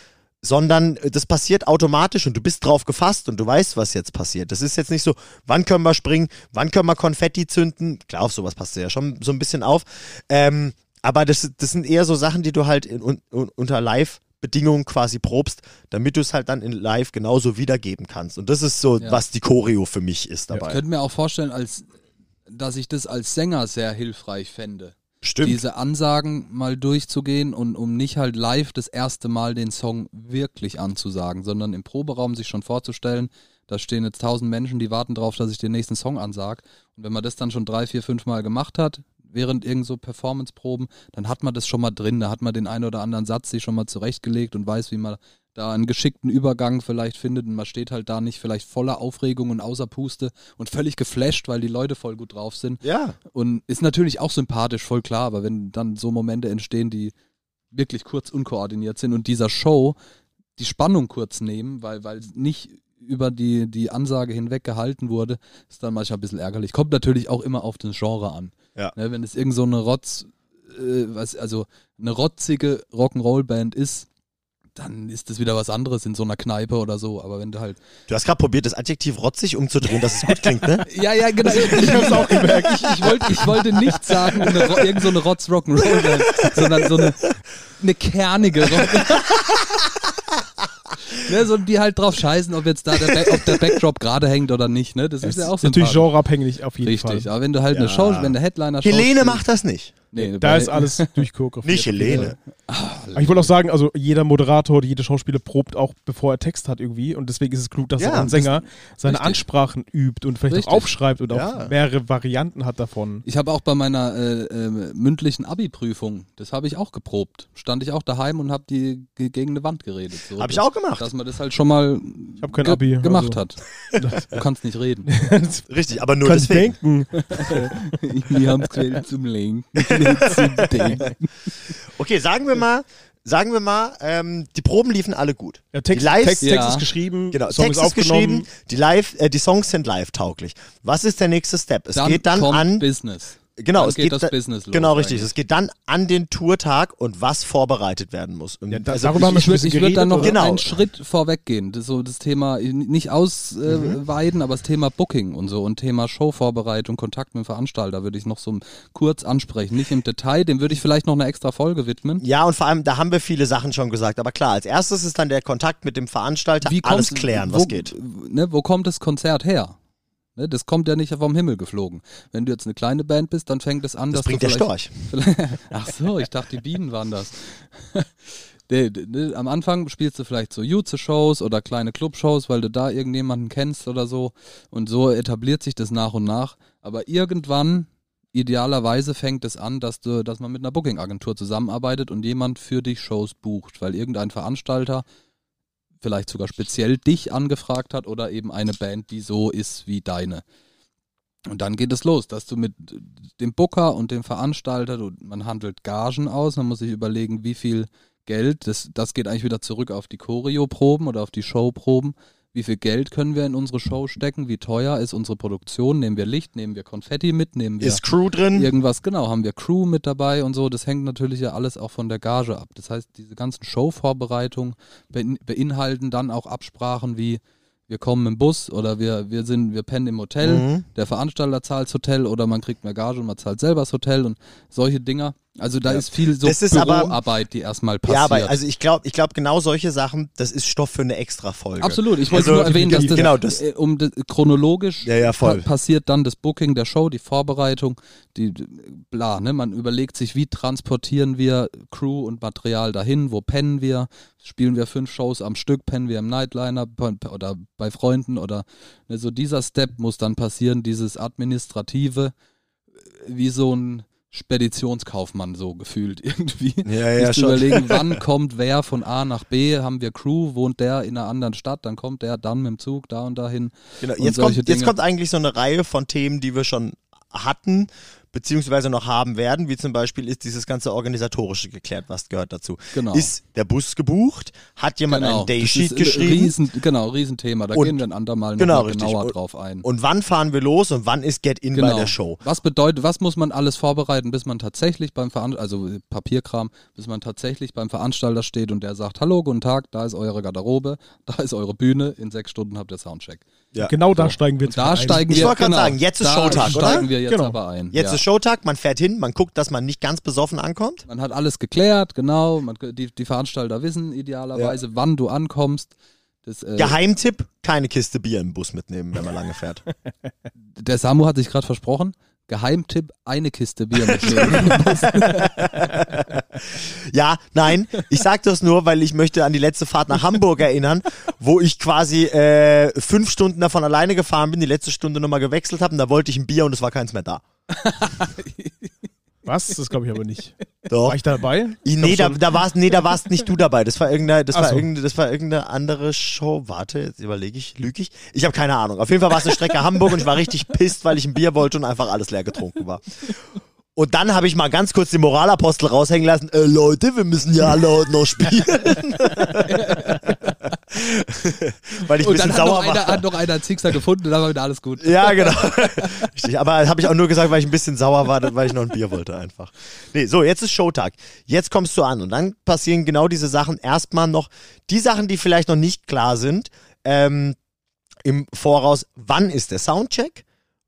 sondern äh, das passiert automatisch und du bist drauf gefasst und du weißt, was jetzt passiert. Das ist jetzt nicht so, wann können wir springen, wann können wir Konfetti zünden. Klar, auf sowas passt du ja schon so ein bisschen auf. Ähm, aber das, das sind eher so Sachen, die du halt in, un, un, unter Live-Bedingungen quasi probst, damit du es halt dann in Live genauso wiedergeben kannst. Und das ist so,
Ja.
was die Choreo für mich ist
Ich
dabei.
könnte mir auch vorstellen, als, dass ich das als Sänger sehr hilfreich fände.
Stimmt.
Diese Ansagen mal durchzugehen und um nicht halt live das erste Mal den Song wirklich anzusagen, sondern im Proberaum sich schon vorzustellen, da stehen jetzt tausend Menschen, die warten drauf, dass ich den nächsten Song ansag. Und wenn man das dann schon drei, vier, fünf Mal gemacht hat, während irgend so Performance-Proben, dann hat man das schon mal drin, da hat man den einen oder anderen Satz sich schon mal zurechtgelegt und weiß, wie man da einen geschickten Übergang vielleicht findet und man steht halt da nicht vielleicht voller Aufregung und außer Puste und völlig geflasht, weil die Leute voll gut drauf sind.
ja,
Und ist natürlich auch sympathisch, voll klar, aber wenn dann so Momente entstehen, die wirklich kurz unkoordiniert sind und dieser Show die Spannung kurz nehmen, weil, weil nicht über die, die Ansage hinweg gehalten wurde, ist dann manchmal ein bisschen ärgerlich. Kommt natürlich auch immer auf das Genre an.
Ja.
Ne, wenn es irgend so eine Rotz, äh, was, also eine rotzige Rock'n'Roll-Band ist, dann ist das wieder was anderes in so einer Kneipe oder so. Aber wenn du halt.
du hast gerade probiert, das Adjektiv rotzig umzudrehen, dass es gut klingt, ne?
Ja, ja, genau. Ich, ich hab's auch gemerkt. Ich, ich, wollte, ich wollte nicht sagen, eine, Ro- irgend so eine Rotz Rock'n'Roll Band, sondern so eine, eine kernige ne, so, die halt drauf scheißen, ob jetzt da der, Back, ob der Backdrop gerade hängt oder nicht. Ne? Das ist ja auch
natürlich
sympathisch.
genreabhängig auf jeden
Richtig,
Fall.
aber wenn du halt eine
Ja.
Show, wenn der Headliner
Helene
spielt-
macht das nicht.
Nee,
Da ist alles durchchoreografiert.
Nicht Helene.
Aber ich wollte auch sagen, also jeder Moderator, jede Schauspieler probt auch, bevor er Text hat irgendwie. Und deswegen ist es klug, dass
Ja,
auch ein Sänger seine
richtig.
Ansprachen übt und vielleicht
Richtig.
auch aufschreibt und
Ja.
auch mehrere Varianten hat davon.
Ich habe auch bei meiner äh, äh, mündlichen Abi-Prüfung, das habe ich auch geprobt. Stand ich auch daheim und habe die ge- gegen eine Wand geredet. So,
Hab ich auch gemacht.
Dass man das halt schon mal
Ich habe kein
ge-
Abi.
gemacht
also.
hat. Du kannst nicht reden.
Richtig, aber nur
Kannst
deswegen.
denken.
Wir haben es gewählt zum Lenken, nicht zum Denken.
Okay, sagen wir mal, sagen wir mal, ähm, die Proben liefen alle gut.
Ja, Text,
Die Live-
Text, Text
Ja.
ist geschrieben,
Genau,
Song
Text
ist
ist
aufgenommen.
geschrieben, die, live, äh, die Songs sind live tauglich. Was ist der nächste Step? Es
Dann
geht dann
kommt
an.
Business.
Genau,
Dann
es
geht
geht
das
da-
Business los
Genau, richtig.
eigentlich.
Es geht dann an den Tourtag und was vorbereitet werden muss. Und
Ja, da-
also
darüber haben wir
Ich,
schon
würde ich dann noch
oder?
einen
Genau.
Schritt vorweg gehen. Das, so das Thema, nicht ausweiden, aber das Thema Booking und so und Thema Showvorbereitung, Kontakt mit dem Veranstalter würde ich noch so kurz ansprechen. Nicht im Detail, dem würde ich vielleicht noch eine extra Folge widmen.
ja, und vor allem, da haben wir viele Sachen schon gesagt. Aber klar, als erstes ist dann der Kontakt mit dem Veranstalter,
Wie
alles klären,
wo,
was geht.
Ne, wo kommt das Konzert her? Ne, das kommt ja nicht vom Himmel geflogen. Wenn du jetzt eine kleine Band bist, dann fängt es an,
Das
dass
bringt
du
der Storch.
Ach so, ich dachte, die Bienen waren das. Ne, Am Anfang spielst du vielleicht so Jutze-Shows oder kleine Club-Shows, weil du da irgendjemanden kennst oder so. Und so etabliert sich das nach und nach. Aber irgendwann, idealerweise, fängt es an, dass, du, dass man mit einer Booking-Agentur zusammenarbeitet und jemand für dich Shows bucht, weil irgendein Veranstalter vielleicht sogar speziell dich angefragt hat oder eben eine Band, die so ist wie deine. Und dann geht es los, dass du mit dem Booker und dem Veranstalter, du, man handelt Gagen aus, man muss sich überlegen, wie viel Geld, das, das geht eigentlich wieder zurück auf die Choreo-Proben oder auf die Showproben. Wie viel Geld können wir in unsere Show stecken? Wie teuer ist unsere Produktion? Nehmen wir Licht, nehmen wir Konfetti mit, nehmen wir
Ist Crew drin?
irgendwas, genau, haben wir Crew mit dabei und so. Das hängt natürlich ja alles auch von der Gage ab. Das heißt, diese ganzen Showvorbereitungen bein beinhalten dann auch Absprachen wie wir kommen im Bus oder wir, wir sind, wir pennen im Hotel,
Mhm.
der Veranstalter zahlt das Hotel oder man kriegt mehr Gage und man zahlt selber das Hotel und solche Dinger. Also da
Ja.
ist viel so
ist aber-
Büroarbeit, die erstmal passiert.
Ja, aber also ich glaube, ich glaube genau solche Sachen, das ist Stoff für eine extra Folge.
Absolut, ich wollte
Also,
nur erwähnen, dass das,
genau, das-
äh, um chronologisch
Ja, ja,
pa passiert dann das Booking der Show, die Vorbereitung, die bla, ne? Man überlegt sich, wie transportieren wir Crew und Material dahin, wo pennen wir, spielen wir fünf Shows am Stück, pennen wir im Nightliner oder bei Freunden oder ne, so dieser Step muss dann passieren, dieses administrative, äh, wie so ein Speditionskaufmann so gefühlt irgendwie.
Ja, ja,
Sich zu
schon.
überlegen, wann kommt wer von A nach B, haben wir Crew, wohnt der in einer anderen Stadt, dann kommt der dann mit dem Zug da und dahin.
Genau,
und
jetzt, kommt, jetzt kommt eigentlich so eine Reihe von Themen, die wir schon hatten, beziehungsweise noch haben werden, wie zum Beispiel ist dieses ganze Organisatorische geklärt, was gehört dazu.
Genau.
Ist der Bus gebucht? Hat jemand
genau.
einen Daysheet
ein
geschrieben?
Riesen, genau, Riesenthema. Da
Und-
gehen wir ein andermal noch
genau, richtig.
genauer
Und-
drauf ein.
Und wann fahren wir los und wann ist Get-In
genau.
bei der Show?
Was bedeutet, was muss man alles vorbereiten, bis man tatsächlich beim Veranstalter, also äh, Papierkram, bis man tatsächlich beim Veranstalter steht und der sagt, hallo, guten Tag, da ist eure Garderobe, da ist eure Bühne, in sechs Stunden habt ihr Soundcheck.
Ja.
Genau da steigen wir
Und da
ein.
steigen
Ich
wir,
wollte grad
genau,
sagen, jetzt ist
da
Showtag, oder?
steigen wir jetzt
Genau.
aber ein.
Jetzt
ja.
ist Showtag, man fährt hin, man guckt, dass man nicht ganz besoffen ankommt.
Man hat alles geklärt, genau. Man, die, die Veranstalter wissen idealerweise, wann du ankommst. Das, äh,
Geheimtipp, keine Kiste Bier im Bus mitnehmen, wenn man lange fährt.
der Samu hat sich gerade versprochen. Geheimtipp, eine Kiste Bier mitnehmen.
Ja, nein, ich sag das nur, weil ich möchte an die letzte Fahrt nach Hamburg erinnern, wo ich quasi äh, fünf Stunden davon alleine gefahren bin, die letzte Stunde nochmal gewechselt habe und da wollte ich ein Bier und es war keins mehr da.
Was? Das glaube ich aber nicht.
Doch.
War ich dabei?
Ich, nee, da, da warst, nee, da warst nicht du dabei. Das war irgendeine, das
Ach
war
so.
irgendeine, das war irgendeine andere Show. Warte, jetzt überlege ich, lüge ich? Ich habe keine Ahnung. Auf jeden Fall war es eine Strecke Hamburg und ich war richtig pisst, weil ich ein Bier wollte und einfach alles leer getrunken war. Und dann habe ich mal ganz kurz die Moralapostel raushängen lassen. Äh, Leute, wir müssen ja alle heute noch spielen. weil ich ein
und
bisschen
dann hat noch,
sauer
einer,
war.
hat noch einer einen Zixer gefunden und dann war wieder alles gut.
Ja, genau. Richtig. Aber habe ich auch nur gesagt, weil ich ein bisschen sauer war, weil ich noch ein Bier wollte einfach. Nee, so, jetzt ist Showtag. Jetzt kommst du an und dann passieren genau diese Sachen. Erstmal noch die Sachen, die vielleicht noch nicht klar sind. Ähm, Im Voraus, wann ist der Soundcheck?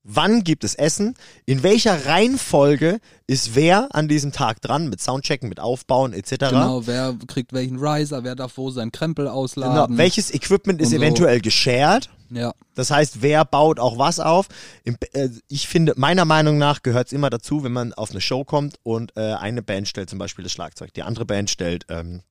Wann gibt es Essen, in welcher Reihenfolge ist wer an diesem Tag dran, mit Soundchecken, mit Aufbauen etc.
Genau, wer kriegt welchen Riser, wer darf wo seinen Krempel
Genau.
ausladen.
Welches Equipment ist
so.
eventuell geshared?
Ja,
Das heißt, wer baut auch was auf? Äh, ich finde, meiner Meinung nach gehört es immer dazu, wenn man auf eine Show kommt und äh, eine Band stellt zum Beispiel das Schlagzeug, die andere Band stellt ähm,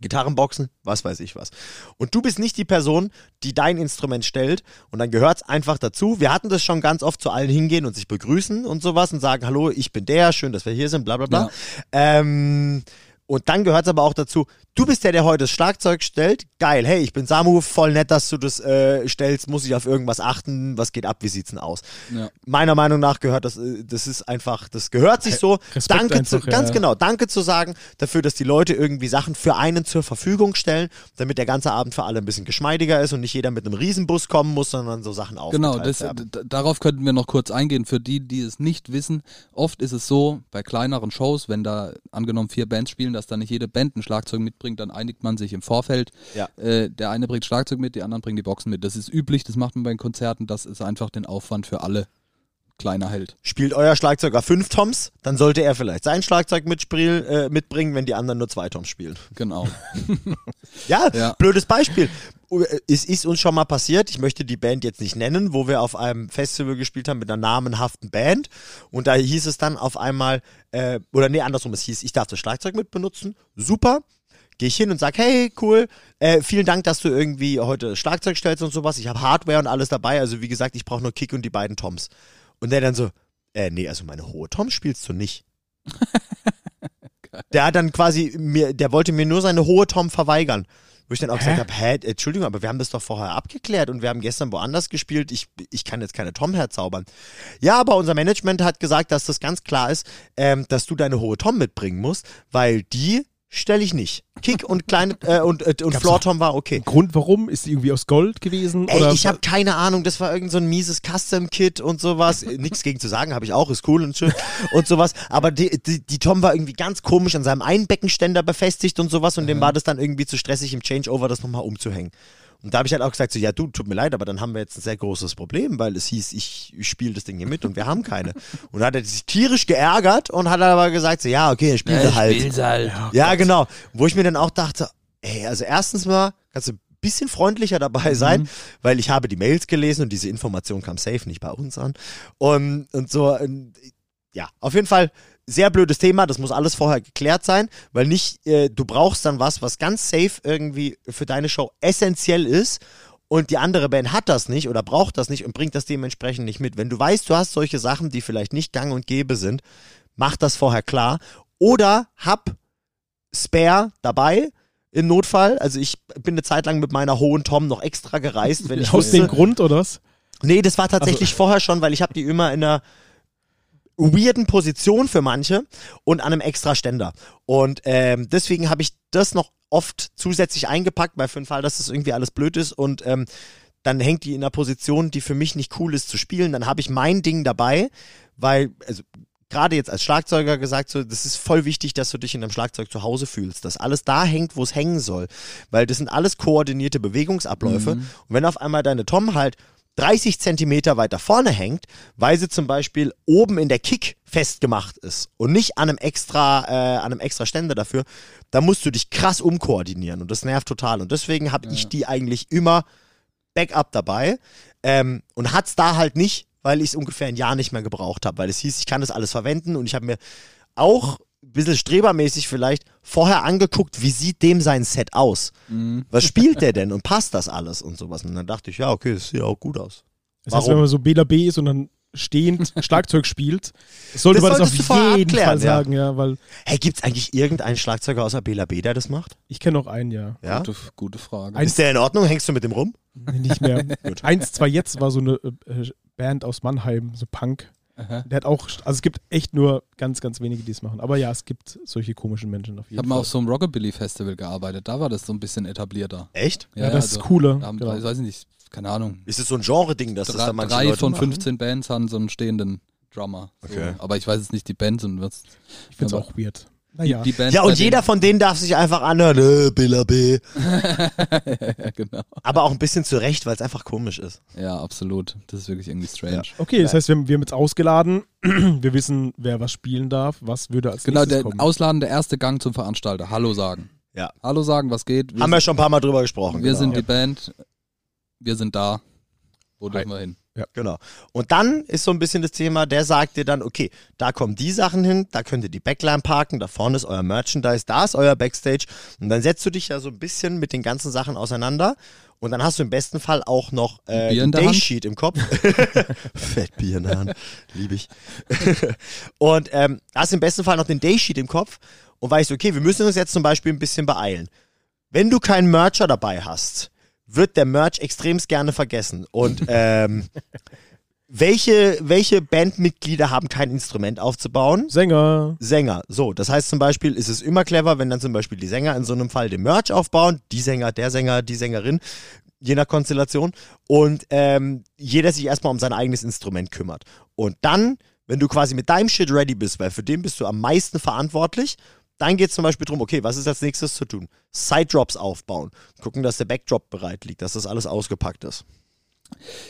Gitarrenboxen, was weiß ich was. Und du bist nicht die Person, die dein Instrument stellt und dann gehört es einfach dazu. Wir hatten das schon ganz oft zu allen hingehen und sich begrüßen und sowas und sagen, hallo, ich bin der, schön, dass wir hier sind, bla bla bla. Ähm, und dann gehört es aber auch dazu, du bist der, der heute das Schlagzeug stellt. Geil, hey, ich bin Samu, voll nett, dass du das äh, stellst. Muss ich auf irgendwas achten? Was geht ab? Wie sieht's denn aus?
ja.
Meiner Meinung nach gehört das, äh, das ist einfach, das gehört sich so.
Respekt
danke
einfach,
zu, ganz
ja.
genau, danke zu sagen dafür, dass die Leute irgendwie Sachen für einen zur Verfügung stellen, damit der ganze Abend für alle ein bisschen geschmeidiger ist und nicht jeder mit einem Riesenbus kommen muss, sondern so Sachen aufgeteilt
Genau, das, darauf könnten wir noch kurz eingehen. Für die, die es nicht wissen, oft ist es so, bei kleineren Shows, wenn da angenommen vier Bands spielen, dass da nicht jede Band ein Schlagzeug mitbringt, dann einigt man sich im Vorfeld.
Ja.
Äh, der eine bringt Schlagzeug mit, die anderen bringen die Boxen mit. Das ist üblich, das macht man bei den Konzerten, das ist einfach den Aufwand für alle kleiner hält.
Spielt euer Schlagzeuger fünf Toms, dann sollte er vielleicht sein Schlagzeug mitspiel, äh, mitbringen, wenn die anderen nur zwei Toms spielen.
Genau.
Ja,
Ja.
blödes Beispiel. Es ist uns schon mal passiert, ich möchte die Band jetzt nicht nennen, wo wir auf einem Festival gespielt haben mit einer namenhaften Band und da hieß es dann auf einmal, äh, oder nee, andersrum, es hieß, ich darf das Schlagzeug mit benutzen, super. Gehe ich hin und sag, hey, cool, äh, vielen Dank, dass du irgendwie heute Schlagzeug stellst und sowas. Ich habe Hardware und alles dabei. Also wie gesagt, ich brauche nur Kick und die beiden Toms. Und der dann so, äh, nee, also meine hohe Toms spielst du nicht. Der hat dann quasi mir, der wollte mir nur seine hohe Tom verweigern. Wo ich dann auch gesagt habe, hä, Entschuldigung, aber wir haben das doch vorher abgeklärt und wir haben gestern woanders gespielt. Ich, ich kann jetzt keine Tom herzaubern. Ja, aber unser Management hat gesagt, dass das ganz klar ist, ähm, dass du deine hohe Tom mitbringen musst, weil die stelle ich nicht. Kick und kleine äh, und, äh, und Floor Tom war okay.
Grund warum? Ist die irgendwie aus Gold gewesen?
Ey,
oder
ich habe keine Ahnung, das war irgend so ein mieses Custom-Kit und sowas. Nichts gegen zu sagen, habe ich auch, ist cool und schön und sowas. Aber die, die, die Tom war irgendwie ganz komisch an seinem Einbeckenständer befestigt und sowas und dem war das dann irgendwie zu stressig im Changeover, das nochmal umzuhängen. Und da habe ich halt auch gesagt, so, ja du, tut mir leid, aber dann haben wir jetzt ein sehr großes Problem, weil es hieß, ich, ich spiele das Ding hier mit und wir haben keine. Und da hat er sich tierisch geärgert und hat aber gesagt, so, ja, okay, er spielt er halt.
halt.
Ja, genau. Wo ich mir dann auch dachte, ey, also erstens mal kannst du ein bisschen freundlicher dabei sein, weil ich habe die Mails gelesen und diese Information kam safe nicht bei uns an. Und, und so, ähm, ja, auf jeden Fall sehr blödes Thema, das muss alles vorher geklärt sein, weil nicht, äh, du brauchst dann was, was ganz safe irgendwie für deine Show essentiell ist und die andere Band hat das nicht oder braucht das nicht und bringt das dementsprechend nicht mit. Wenn du weißt, du hast solche Sachen, die vielleicht nicht gang und gäbe sind, mach das vorher klar oder hab Spare dabei im Notfall. Also ich bin eine Zeit lang mit meiner hohen Tom noch extra gereist, wenn ich
aus
wusste,
dem Grund oder was?
Nee, das war tatsächlich vorher schon, weil ich habe die immer in einer weirden Position für manche und an einem extra Ständer. Und ähm, deswegen habe ich das noch oft zusätzlich eingepackt, bei für den Fall, dass das irgendwie alles blöd ist und ähm, dann hängt die in einer Position, die für mich nicht cool ist zu spielen. Dann habe ich mein Ding dabei, weil, also gerade jetzt als Schlagzeuger gesagt, so, das ist voll wichtig, dass du dich in deinem Schlagzeug zu Hause fühlst, dass alles da hängt, wo es hängen soll. Weil das sind alles koordinierte Bewegungsabläufe. Und wenn auf einmal deine Tom halt 30 Zentimeter weiter vorne hängt, weil sie zum Beispiel oben in der Kick festgemacht ist und nicht an einem extra, äh, an einem extra Ständer dafür, da musst du dich krass umkoordinieren und das nervt total. Und deswegen habe ich die eigentlich immer Backup dabei ähm, und hat's da halt nicht, weil ich es ungefähr ein Jahr nicht mehr gebraucht habe, weil es hieß, ich kann das alles verwenden und ich habe mir auch bisschen strebermäßig vielleicht vorher angeguckt, wie sieht dem sein Set aus?
Mhm.
Was spielt der denn und passt das alles und sowas? Und dann dachte ich, ja, okay, das sieht auch gut aus.
Das heißt,
Warum?
wenn man so Bela B ist und dann stehend Schlagzeug spielt, sollte
Das
man das auf jeden
abklären,
Fall
ja.
sagen, ja, weil
Hey, gibt's eigentlich irgendeinen Schlagzeuger außer Bela B, der das macht?
ich kenne noch einen, ja.
Ja?
Gute, gute Frage.
Ein-
Ist der in Ordnung? Hängst du mit dem rum?
Nicht mehr. Eins, zwei jetzt war so eine äh, Band aus Mannheim, so Punk.
Aha.
Der hat auch, also es gibt echt nur ganz, ganz wenige, die es machen. Aber ja, es gibt solche komischen Menschen auf
Ich
jeden
habe mal
Fall.
auf so einem Rockabilly-Festival gearbeitet, da war das so ein bisschen etablierter.
Echt?
ja, das
also,
ist cooler.
Da haben,
genau.
Ich weiß nicht, keine Ahnung.
Ist es so ein Genre-Ding, dass das
Drei,
da manche
drei
Leute
von
machen?
15 Bands haben so einen stehenden Drummer. So.
Okay.
Aber ich weiß jetzt nicht die Bands und was.
Ich finde es auch weird. Naja.
Die Band
Ja, und jeder von denen darf sich einfach anhören, äh, Billa B.
ja, genau.
Aber auch ein bisschen zurecht, weil es einfach komisch ist.
Ja, absolut. Das ist wirklich irgendwie strange.
Okay, das heißt, wir haben, wir haben jetzt ausgeladen. wir wissen, wer was spielen darf. Was würde als
Genau,
nächstes
der
kommen?
Ausladen, der erste Gang zum Veranstalter. Hallo sagen.
Ja.
Hallo sagen, was geht? Wir,
Haben wir schon ein paar Mal drüber gesprochen.
wir
genau.
sind die Band. Wir sind da. Wo dürfen wir hin?
Genau. Und dann ist so ein bisschen das Thema, der sagt dir dann, okay, da kommen die Sachen hin, da könnt ihr die Backline parken, da vorne ist euer Merchandise, da ist euer Backstage. Und dann setzt du dich ja so ein bisschen mit den ganzen Sachen auseinander. Und dann hast du im besten Fall auch noch äh,
Bier in
den
der Hand?
Daysheet im Kopf. Fett Bier in der Hand. Liebe ich. und ähm, hast im besten Fall noch den Daysheet im Kopf und weißt, okay, wir müssen uns jetzt zum Beispiel ein bisschen beeilen. Wenn du keinen Mercher dabei hast, wird der Merch extremst gerne vergessen. Und ähm, welche, welche Bandmitglieder haben kein Instrument aufzubauen?
Sänger.
Sänger. So, das heißt zum Beispiel, ist es immer clever, wenn dann zum Beispiel die Sänger in so einem Fall den Merch aufbauen, die Sänger, der Sänger, die Sängerin, je nach Konstellation, und ähm, jeder sich erstmal um sein eigenes Instrument kümmert. Und dann, wenn du quasi mit deinem Shit ready bist, weil für den bist du am meisten verantwortlich, dann geht es zum Beispiel darum, okay, was ist als nächstes zu tun? Side-Drops aufbauen, gucken, dass der Backdrop bereit liegt, dass das alles ausgepackt ist.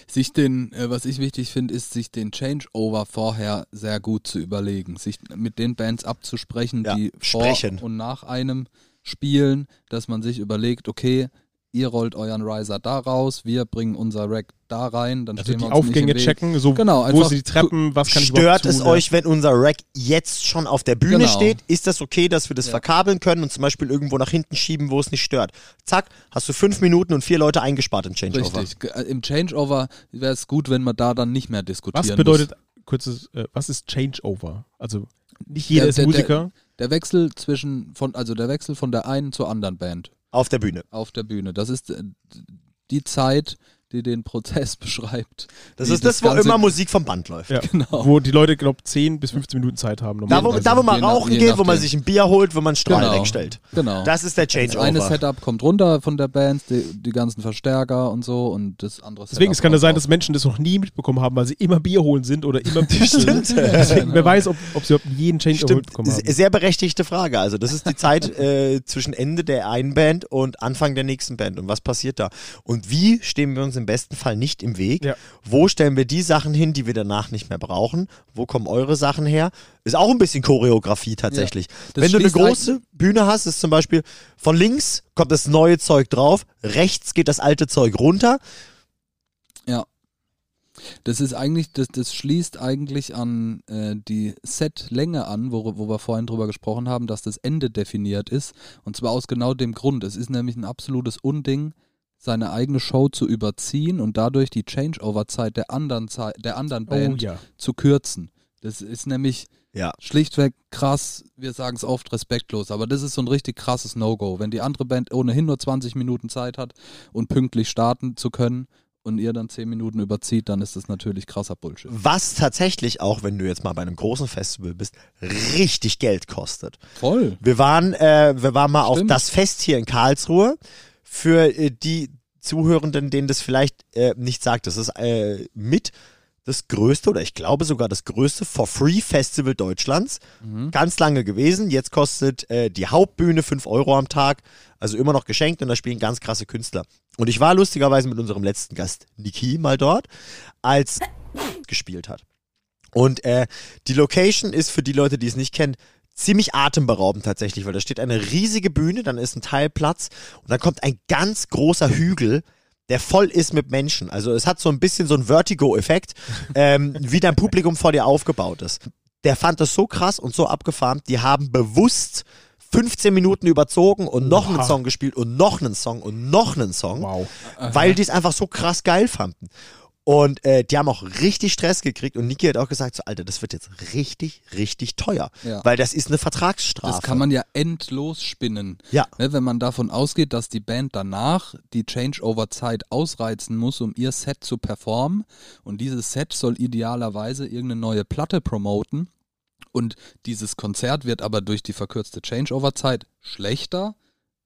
Sich den, äh, was ich wichtig finde, ist, sich den Changeover vorher sehr gut zu überlegen. Sich mit den Bands abzusprechen,
Ja,
die
sprechen.
vor und nach einem spielen, dass man sich überlegt, okay, ihr rollt euren Riser da raus, wir bringen unser Rack da rein, dann
Also
stehen
die
wir uns
Aufgänge
nicht im Weg.
checken, so
Genau,
wo sind die Treppen, was kann ich
Stört
überhaupt
es euch, wenn unser Rack jetzt schon auf der Bühne
Genau.
steht? Ist das okay, dass wir das
Ja.
verkabeln können und zum Beispiel irgendwo nach hinten schieben, wo es nicht stört? Zack, hast du fünf Minuten und vier Leute eingespart im Changeover.
Richtig. Äh, Im Changeover wäre es gut, wenn man da dann nicht mehr diskutieren
Was bedeutet, kurzes, äh, was ist Changeover? Also nicht jeder
Der-
ist
der-
Musiker.
muss. Der Wechsel zwischen, von, also der Wechsel von der einen zur anderen Band
Auf der Bühne.
auf der Bühne. Das ist äh, die Zeit, die den Prozess beschreibt.
Das ist das, wo
Ganze-
immer Musik vom Band läuft.
Ja.
Genau.
Wo die Leute, glaube 10 bis 15 Minuten Zeit haben.
Da, wo,
normalerweise.
da, wo man
nach-
rauchen
je
geht, wo man sich ein Bier holt, wo man Strahl
Genau.
wegstellt.
Genau.
Das ist der
das eine
Changeover.
Setup kommt runter von der Band, die, die ganzen Verstärker und so und das andere
Deswegen,
Setup
es kann ja sein, dass Menschen das noch nie mitbekommen haben, weil sie immer Bier holen sind oder immer am Tisch
Stimmt.
sind. Deswegen, wer weiß, ob, ob sie überhaupt jeden Changeover
Stimmt,
mitbekommen haben.
sehr berechtigte Frage. Also das ist die Zeit äh, zwischen Ende der einen Band und Anfang der nächsten Band. Und was passiert da? Und wie stehen wir uns im besten Fall nicht im Weg?
Ja.
Wo stellen wir die Sachen hin, die wir danach nicht mehr brauchen? Wo kommen eure Sachen her? Ist auch ein bisschen Choreografie tatsächlich.
Das
Wenn du eine
schließt
große Bühne hast, ist zum Beispiel von links kommt das neue Zeug drauf, rechts geht das alte Zeug runter.
Das ist eigentlich, das, das schließt eigentlich an äh, die Setlänge an, wo, wo wir vorhin drüber gesprochen haben, dass das Ende definiert ist. Und zwar aus genau dem Grund. Es ist nämlich ein absolutes Unding, seine eigene Show zu überziehen und dadurch die Changeover-Zeit der anderen, der anderen
oh
Band
ja.
zu kürzen. Das ist nämlich
Ja.
schlichtweg krass, wir sagen es oft respektlos, aber das ist so ein richtig krasses No-Go. Wenn die andere Band ohnehin nur 20 Minuten Zeit hat und pünktlich starten zu können und ihr dann 10 Minuten überzieht, dann ist das natürlich krasser Bullshit.
Was tatsächlich auch, wenn du jetzt mal bei einem großen Festival bist, richtig Geld kostet.
Voll.
Wir waren, äh, wir waren mal auf
Stimmt.
das Fest hier in Karlsruhe. Für äh, die Zuhörenden, denen das vielleicht äh, nicht sagt, das ist äh, mit das größte oder ich glaube sogar das größte For-Free-Festival Deutschlands.
Mhm.
Ganz lange gewesen. Jetzt kostet äh, die Hauptbühne 5 Euro am Tag. Also immer noch geschenkt und da spielen ganz krasse Künstler. Und ich war lustigerweise mit unserem letzten Gast Niki mal dort, als gespielt hat. Und äh, die Location ist für die Leute, die es nicht kennen, ziemlich atemberaubend tatsächlich, weil da steht eine riesige Bühne, dann ist ein Teil Platz und dann kommt ein ganz großer Hügel, der voll ist mit Menschen. Also es hat so ein bisschen so einen Vertigo-Effekt, ähm, wie dein Publikum vor dir aufgebaut ist. Der fand das so krass und so abgefahren, die haben bewusst 15 Minuten überzogen und noch einen
Oha.
Song gespielt und noch einen Song und noch einen Song
Wow.
weil die es einfach so krass geil fanden. Und äh, die haben auch richtig Stress gekriegt und Niki hat auch gesagt, so Alter, das wird jetzt richtig, richtig teuer,
Ja.
weil das ist eine Vertragsstrafe.
Das kann man ja endlos spinnen.
Ja.
Ne, wenn man davon ausgeht, dass die Band danach die Changeover-Zeit ausreizen muss, um ihr Set zu performen. Und dieses Set soll idealerweise irgendeine neue Platte promoten. Und dieses Konzert wird aber durch die verkürzte Changeover-Zeit schlechter.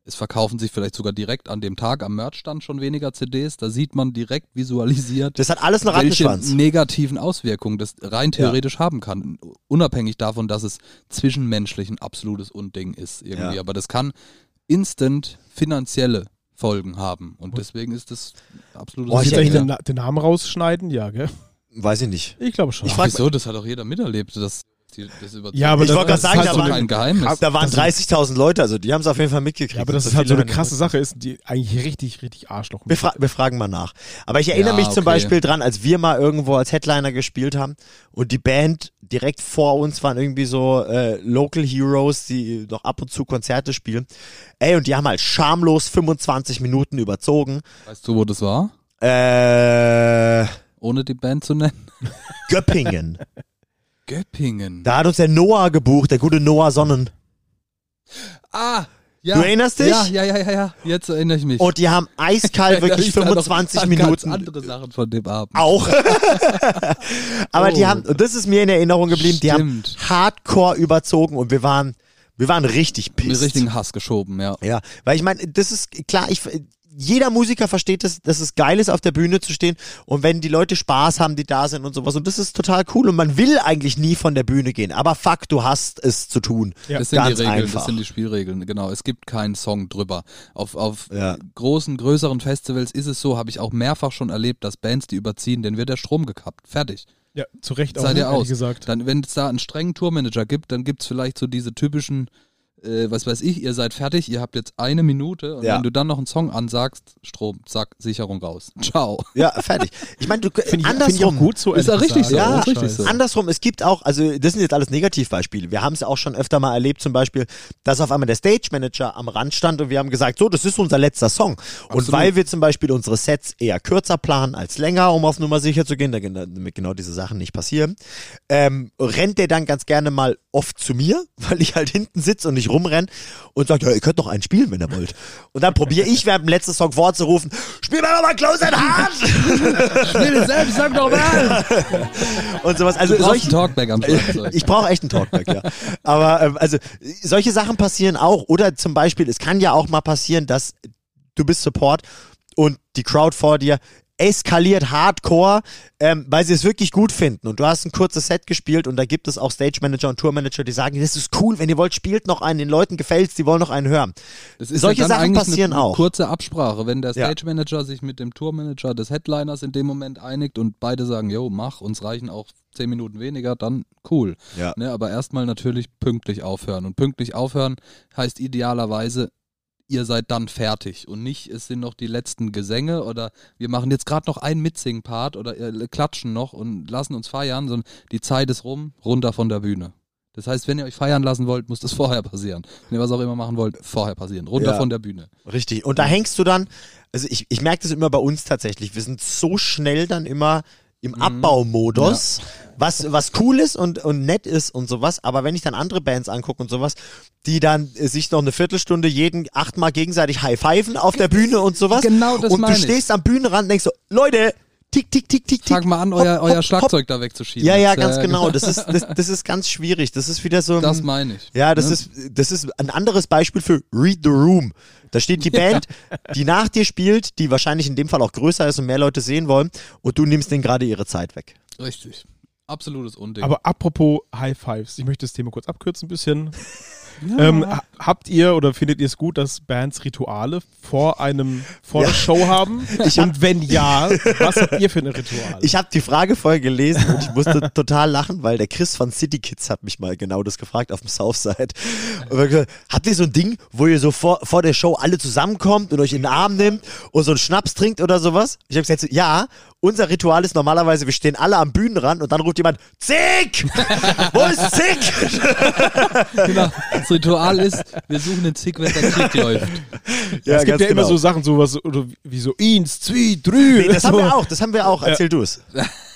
Es verkaufen sich vielleicht sogar direkt an dem Tag am Merchstand schon weniger CDs. Da sieht man direkt visualisiert,
Das hat alles einen
welche
Rattenschwanz.
negativen Auswirkungen das rein theoretisch haben kann. Unabhängig davon, dass es zwischenmenschlich ein absolutes Unding ist irgendwie.
Ja.
Aber das kann instant finanzielle Folgen haben. Und deswegen ist das absolutes
Boah,
Muss
ich
ich eigentlich
erinnere-
den, den Namen rausschneiden? Ja, gell?
Weiß ich nicht.
Ich glaube schon.
Ich frag-
Wieso? Das hat auch jeder miterlebt. Das, die, das.
Ja, aber
Ich
das,
wollte gerade sagen,
ist
da
halt so
waren-
Geheimnis.
Da waren
das-
30.000 Leute, also die haben es auf jeden Fall mitgekriegt.
ja, aber das
dass
ist halt so eine krasse Sache ist, die eigentlich richtig, richtig Arschloch.
Wir, fra wir fragen mal nach. Aber ich erinnere
Ja,
mich zum
okay.
Beispiel dran, als wir mal irgendwo als Headliner gespielt haben und die Band direkt vor uns waren irgendwie so äh, Local Heroes, die noch ab und zu Konzerte spielen. Ey, und die haben halt schamlos 25 Minuten überzogen.
Weißt du, wo das war?
Äh,
Ohne die Band zu nennen?
Göppingen.
Göppingen.
Da hat uns der Noah gebucht, der gute Noah Sonnen.
ah! Ja.
Du erinnerst dich?
Ja, ja, ja, ja, ja. Jetzt erinnere ich mich.
Und die haben eiskalt wirklich
Ich erinnere mich da noch
25
an
Minuten.
Ganz andere Sachen von dem Abend.
Auch. Aber die
Oh.
haben, und das ist mir in Erinnerung geblieben, die haben
Stimmt.
hardcore überzogen und wir waren, wir waren richtig
Mit
pissed.
richtigen Hass geschoben, ja.
Ja, weil ich meine, das ist klar, ich, jeder Musiker versteht das, dass es geil ist, auf der Bühne zu stehen und wenn die Leute Spaß haben, die da sind und sowas und das ist total cool und man will eigentlich nie von der Bühne gehen, aber fuck, du hast es zu tun.
Ja.
Das sind
Ganz
die Regeln,
einfach.
das sind die Spielregeln, genau. Es gibt keinen Song drüber. Auf, auf
Ja.
großen, größeren Festivals ist es so, habe ich auch mehrfach schon erlebt, dass Bands, die überziehen, denen wird der Strom gekappt. Fertig.
Ja, zu Recht auch,
Seid ihr
ehrlich
aus.
gesagt.
Dann, wenn es da einen strengen Tourmanager gibt, dann gibt es vielleicht so diese typischen, äh, was weiß ich, ihr seid fertig, ihr habt jetzt eine Minute und
Ja.
wenn du dann noch einen Song ansagst, Strom, zack, Sicherung raus. Ciao.
Ja, fertig. Ich meine, du
Finde ich, find ich auch
andersrum
gut so.
Ist ja richtig so,
Ja,
ist richtig so.
Andersrum, es gibt auch, also das sind jetzt alles Negativbeispiele. Wir haben es auch schon öfter mal erlebt, zum Beispiel, dass auf einmal der Stage Manager am Rand stand und wir haben gesagt, so, das ist unser letzter Song. Und
Absolut.
weil wir zum Beispiel unsere Sets eher kürzer planen als länger, um auf Nummer sicher zu gehen, damit genau diese Sachen nicht passieren, ähm, rennt der dann ganz gerne mal oft zu mir, weil ich halt hinten sitze und nicht rumrenn und sagt, ja, ihr könnt noch einen spielen, wenn ihr wollt. Und dann probiere ich während dem letzten Song vorzurufen, spiel mal nochmal Close and Hard!
Spiel es selbst, sag doch mal!
und sowas. Also
Du
solche,
einen Talkback am Schlagzeug.
ich brauche echt einen Talkback, ja. Aber ähm, also solche Sachen passieren auch. Oder zum Beispiel, es kann ja auch mal passieren, dass du bist Support und die Crowd vor dir eskaliert hardcore, ähm, weil sie es wirklich gut finden. Und du hast ein kurzes Set gespielt und da gibt es auch Stage Manager und Tour Manager, die sagen, das ist cool, wenn ihr wollt, spielt noch einen, den Leuten gefällt's, die wollen noch einen hören. Solche
ja
Sachen passieren
eine, eine
auch.
kurze Absprache, wenn der
Ja.
Stage Manager sich mit dem Tourmanager des Headliners in dem Moment einigt und beide sagen, yo, mach, uns reichen auch zehn Minuten weniger, dann cool.
Ja.
Ne, aber erstmal natürlich pünktlich aufhören. Und pünktlich aufhören heißt idealerweise, ihr seid dann fertig und nicht, es sind noch die letzten Gesänge oder wir machen jetzt gerade noch einen Mitsing-Part oder äh, klatschen noch und lassen uns feiern, sondern die Zeit ist rum, runter von der Bühne. Das heißt, wenn ihr euch feiern lassen wollt, muss das vorher passieren. Wenn ihr was auch immer machen wollt, vorher passieren. Runter
Ja.
von der Bühne.
Richtig. Und da hängst du dann, also ich, ich merke das immer bei uns tatsächlich, wir sind so schnell dann immer im
Mhm.
Abbaumodus, was, was cool ist und, und nett ist und sowas, aber wenn ich dann andere Bands angucke und sowas, die dann sich noch eine Viertelstunde jeden achtmal gegenseitig high-pfeifen auf der Bühne und sowas.
Genau das
Und du
ich.
stehst am Bühnenrand und denkst so, Leute, tick, tick, tick, tick, tick.
Fang mal an,
hopp,
euer,
hopp,
euer
hopp.
Schlagzeug da wegzuschieben.
Ja, ja,
Das,
ganz
äh,
genau. Das ist, das, das ist ganz schwierig. Das ist wieder so.
Das
ein-
meine ich.
ja, das
Ne?
ist, das ist ein anderes Beispiel für Read the Room. Da steht die Band, die nach dir spielt, die wahrscheinlich in dem Fall auch größer ist und mehr Leute sehen wollen, und du nimmst denen gerade ihre Zeit weg.
Richtig. Absolutes Unding.
Aber apropos High Fives, ich möchte das Thema kurz abkürzen ein bisschen. Ähm, ha- habt ihr oder findet ihr es gut, dass Bands Rituale vor einem vor
Ja.
der Show haben?
Hab-
und wenn ja, was habt ihr für eine Rituale?
Ich habe die Frage vorher gelesen und ich musste total lachen, weil der Chris von City Kids hat mich mal genau das gefragt auf dem Southside. Gesagt, habt ihr so ein Ding, wo ihr so vor, vor der Show alle zusammenkommt und euch in den Arm nimmt und so einen Schnaps trinkt oder sowas? Ich habe gesagt, ja, unser Ritual ist normalerweise, wir stehen alle am Bühnenrand und dann ruft jemand, Zick! Wo ist Zick?
genau. Das Ritual ist, wir suchen den Zick, wenn der Zick läuft.
Ja,
es gibt ja immer
genau.
so Sachen, sowas oder wie so eins, zwei, drei.
Nee, das haben
so.
wir auch, das haben wir auch. Erzähl du es.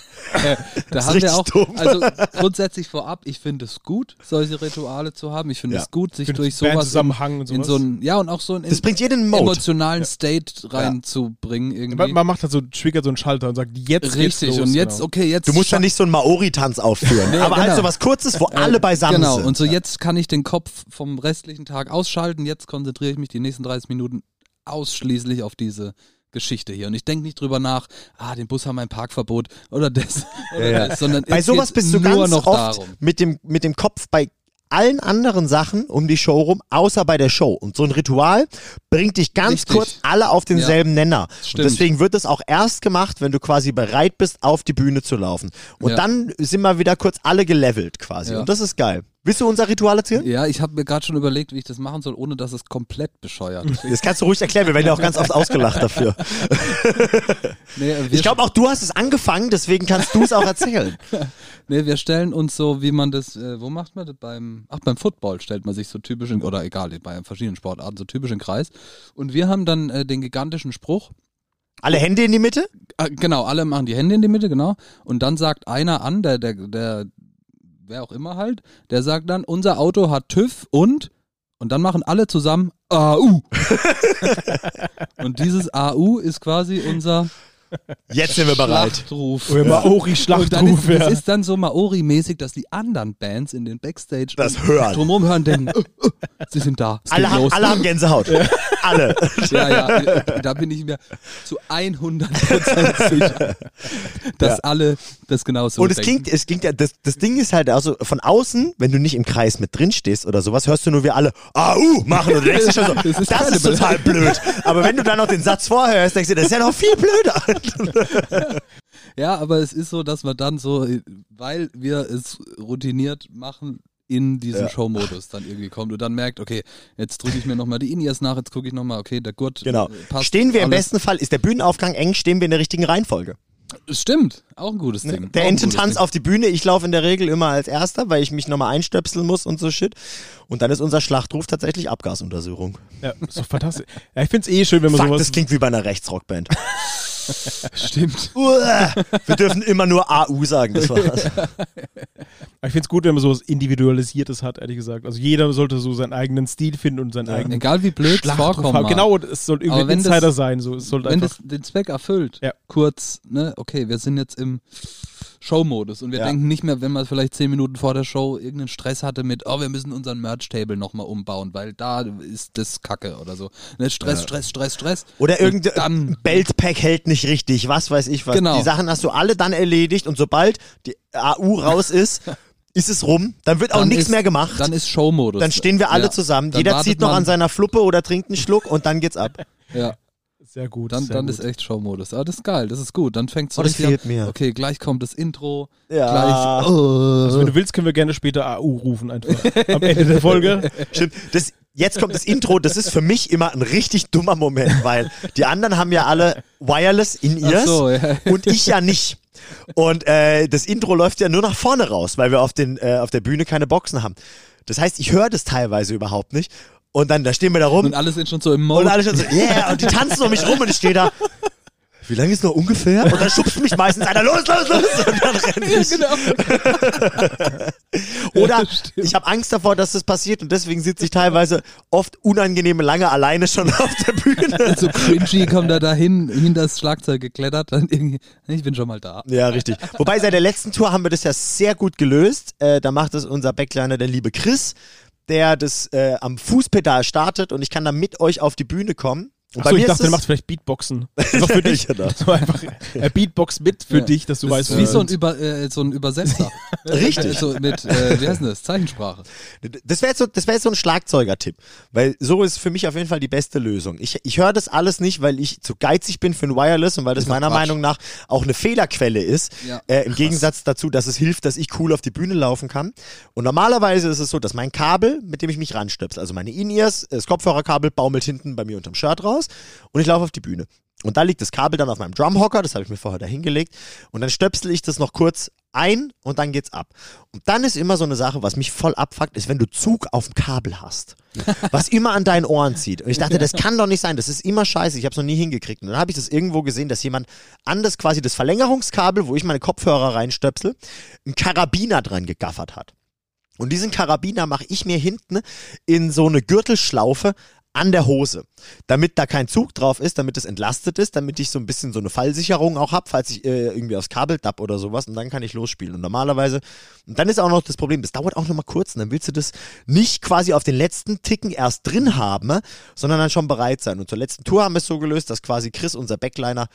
da
ist
haben wir auch,
dumm.
also grundsätzlich vorab, ich finde es gut, solche Rituale zu haben. Ich finde
Ja.
es gut, sich durch sowas in,
Bandzusammenhang und
in
sowas.
so ein, ja und auch so einen
Das bringt jeden in Mode.
emotionalen State reinzubringen irgendwie.
man, macht halt so, triggert so einen Schalter und sagt, jetzt
Richtig,
los,
und jetzt,
genau.
okay, jetzt
Du musst ja nicht so einen Maori-Tanz aufführen,
Nee,
aber halt
genau.
so was Kurzes, wo alle beisammen
Genau,
sind.
und so jetzt kann ich den Kopf vom restlichen Tag ausschalten. Jetzt konzentriere ich mich die nächsten 30 Minuten ausschließlich auf diese Geschichte hier. Und ich denke nicht drüber nach, ah, den Bus haben wir ein Parkverbot oder das, oder
Ja, ja.
das sondern
Bei sowas bist du ganz
noch
oft
darum.
mit dem, mit dem Kopf bei allen anderen Sachen um die Show rum, außer bei der Show. Und so ein Ritual bringt dich ganz
Richtig.
kurz alle auf denselben Nenner. Und
Stimmt.
deswegen wird es auch erst gemacht, wenn du quasi bereit bist, auf die Bühne zu laufen. Und
Ja.
dann sind wir wieder kurz alle gelevelt quasi.
Ja.
Und das ist geil. Willst du unser Ritual erzählen?
Ja, ich habe mir gerade schon überlegt, wie ich das machen soll, ohne dass es komplett bescheuert ist.
Das kannst du ruhig erklären, wir werden ja auch ganz oft ausgelacht dafür.
Nee,
Ich glaube auch du hast es angefangen, deswegen kannst du es auch erzählen.
nee, wir stellen uns so, wie man das, äh, wo macht man das? Beim, ach, beim Football stellt man sich so typisch, in, oder egal, bei verschiedenen Sportarten, so typisch in Kreis. Und wir haben dann äh, den gigantischen Spruch,
Alle Hände in die Mitte?
Ah, genau, alle machen die Hände in die Mitte, genau. Und dann sagt einer an, der, der, der, wer auch immer halt, der sagt dann, unser Auto hat TÜV und, und dann machen alle zusammen AU. und dieses AU ist quasi unser
Jetzt sind wir bereit.
Schlachtruf.
Oder Maori-Schlachtruf,
ist,
ja.
das ist dann so Maori-mäßig, dass die anderen Bands in den Backstage
Das hören.
drumherum hören, denken, äh, äh, sie sind da.
Alle
los.
alle haben Gänsehaut. Alle.
Ja, ja, da bin ich mir zu 100% sicher, dass
Ja.
alle das genauso
Und es
denken.
klingt, es klingt ja, das, das Ding ist halt, also von außen, wenn du nicht im Kreis mit drin stehst oder sowas, hörst du nur wie alle AU machen und du denkst dir schon so, das
Das
ist,
ist keine
total blöd. Aber wenn du dann noch den Satz vorher hörst, denkst du, das ist ja noch viel blöder.
Ja, aber es ist so, dass man dann so, weil wir es routiniert machen, in diesen
Ja.
Showmodus dann irgendwie kommt und dann merkt, okay, jetzt drücke ich mir nochmal die In-Ears nach, jetzt gucke ich nochmal, okay, der Gurt
Genau.
äh, passt.
Stehen wir im
alles.
besten Fall, ist der Bühnenaufgang eng, stehen wir in der richtigen Reihenfolge.
Stimmt, auch ein gutes Ding.
Der Ententanz auf die Bühne, ich laufe in der Regel immer als Erster, weil ich mich nochmal einstöpseln muss und so Shit. Und dann ist unser Schlachtruf tatsächlich Abgasuntersuchung.
Ja, doch fantastisch. Ja, ich finde es eh schön, wenn man
Fuck,
sowas.
das klingt wie bei einer Rechtsrockband.
Stimmt.
Uah, wir dürfen immer nur AU sagen, das war's.
ich finde es gut, wenn man sowas Individualisiertes hat, ehrlich gesagt. Also jeder sollte so seinen eigenen Stil finden und seinen eigenen
Egal wie blöd es vorkommt.
Genau, es soll irgendwie
wenn das-
Insider sein. So. Es sollte
Wenn
einfach,
das den Zweck erfüllt,
Ja.
kurz, ne, okay, wir sind jetzt im Showmodus und wir
Ja.
denken nicht mehr, wenn man vielleicht zehn Minuten vor der Show irgendeinen Stress hatte mit, oh, wir müssen unseren Merch-Table nochmal umbauen, weil da ist das Kacke oder so. Ne, Stress, Stress, Stress, Stress.
Oder irgendein Beltpack hält nicht richtig, was weiß ich was.
Genau.
Die Sachen hast du alle dann erledigt und sobald die AU raus ist, ist es rum. Dann wird auch nichts mehr gemacht.
Dann ist Showmodus.
Dann stehen wir alle
Ja.
zusammen.
Dann
Jeder zieht noch an seiner Fluppe oder trinkt einen Schluck und dann geht's ab.
Ja,
sehr gut.
dann,
sehr
dann
gut.
ist echt Showmodus. Aber das ist geil, das ist gut. Dann fängt so
Oh, das
richtig
fehlt
an.
mir.
Okay, gleich kommt das Intro.
Ja.
Gleich. Oh.
Also, wenn du willst, können wir gerne später AU rufen, einfach. Am Ende der Folge.
Stimmt. Das, jetzt kommt das Intro. Das ist für mich immer ein richtig dummer Moment, weil die anderen haben ja alle Wireless in
Ach
ears
so, ja.
und ich ja nicht. Und äh, das Intro läuft ja nur nach vorne raus, weil wir auf, den, äh, auf der Bühne keine Boxen haben. Das heißt, ich höre das teilweise überhaupt nicht. Und dann, da stehen wir da rum
Und alle sind schon so im
und
Mode.
alle schon so, yeah, und die tanzen um mich rum und ich stehe da. Wie lange ist noch ungefähr? Und dann schubst mich meistens einer los, los, los. Und dann renne ich.
genau.
Oder
Stimmt.
ich habe Angst davor, dass das passiert und deswegen sitze ich teilweise oft unangenehme lange alleine schon auf der Bühne.
so cringy kommt er dahin, hinter das Schlagzeug geklettert, dann irgendwie, ich bin schon mal da.
Ja, richtig. Wobei seit der letzten Tour haben wir das ja sehr gut gelöst. Äh, da macht es unser Backliner, der liebe Chris, der das äh, am Fußpedal startet und ich kann dann mit euch auf die Bühne kommen.
Achso, ich dachte, du
es-
machst vielleicht Beatboxen. Einfach für dich.
Ja, genau.
So einfach äh, Beatbox mit für
Ja.
dich, dass du
Das
weißt,
ist wie
wo
so ein, Über, äh, so ein Übersetzer.
Richtig.
so mit, äh, wie heißt denn das? Zeichensprache.
Das wäre jetzt, so, das wär jetzt so ein Schlagzeuger-Tipp, weil so ist für mich auf jeden Fall die beste Lösung. Ich, ich höre das alles nicht, weil ich zu geizig bin für ein Wireless und weil das
doch
meiner
Quatsch.
Meinung nach auch eine Fehlerquelle ist.
Ja.
Äh, Im Gegensatz dazu, dass es hilft, dass ich cool auf die Bühne laufen kann. Und normalerweise ist es so, dass mein Kabel, mit dem ich mich ranstöpsel, also meine In-Ears, das Kopfhörerkabel baumelt hinten bei mir unterm Shirt raus und ich laufe auf die Bühne. Und da liegt das Kabel dann auf meinem Drumhocker, das habe ich mir vorher da hingelegt. Und dann stöpsel ich das noch kurz ein und dann geht's ab. Und dann ist immer so eine Sache, was mich voll abfuckt, ist, wenn du Zug auf dem Kabel hast, was immer an deinen Ohren zieht. Und ich dachte, das kann doch nicht sein, das ist immer scheiße, ich habe es noch nie hingekriegt. Und dann habe ich das irgendwo gesehen, dass jemand anders quasi das Verlängerungskabel, wo ich meine Kopfhörer reinstöpsel, einen Karabiner dran gegaffert hat. Und diesen Karabiner mache ich mir hinten in so eine Gürtelschlaufe an der Hose, damit da kein Zug drauf ist, damit es entlastet ist, damit ich so ein bisschen so eine Fallsicherung auch habe, falls ich äh, irgendwie aufs Kabel tapp oder sowas und dann kann ich losspielen. Und normalerweise, und dann ist auch noch das Problem, das dauert auch noch mal kurz und dann willst du das nicht quasi auf den letzten Ticken erst drin haben, sondern dann schon bereit sein. Und zur letzten Tour haben wir es so gelöst, dass quasi Chris, unser Backliner,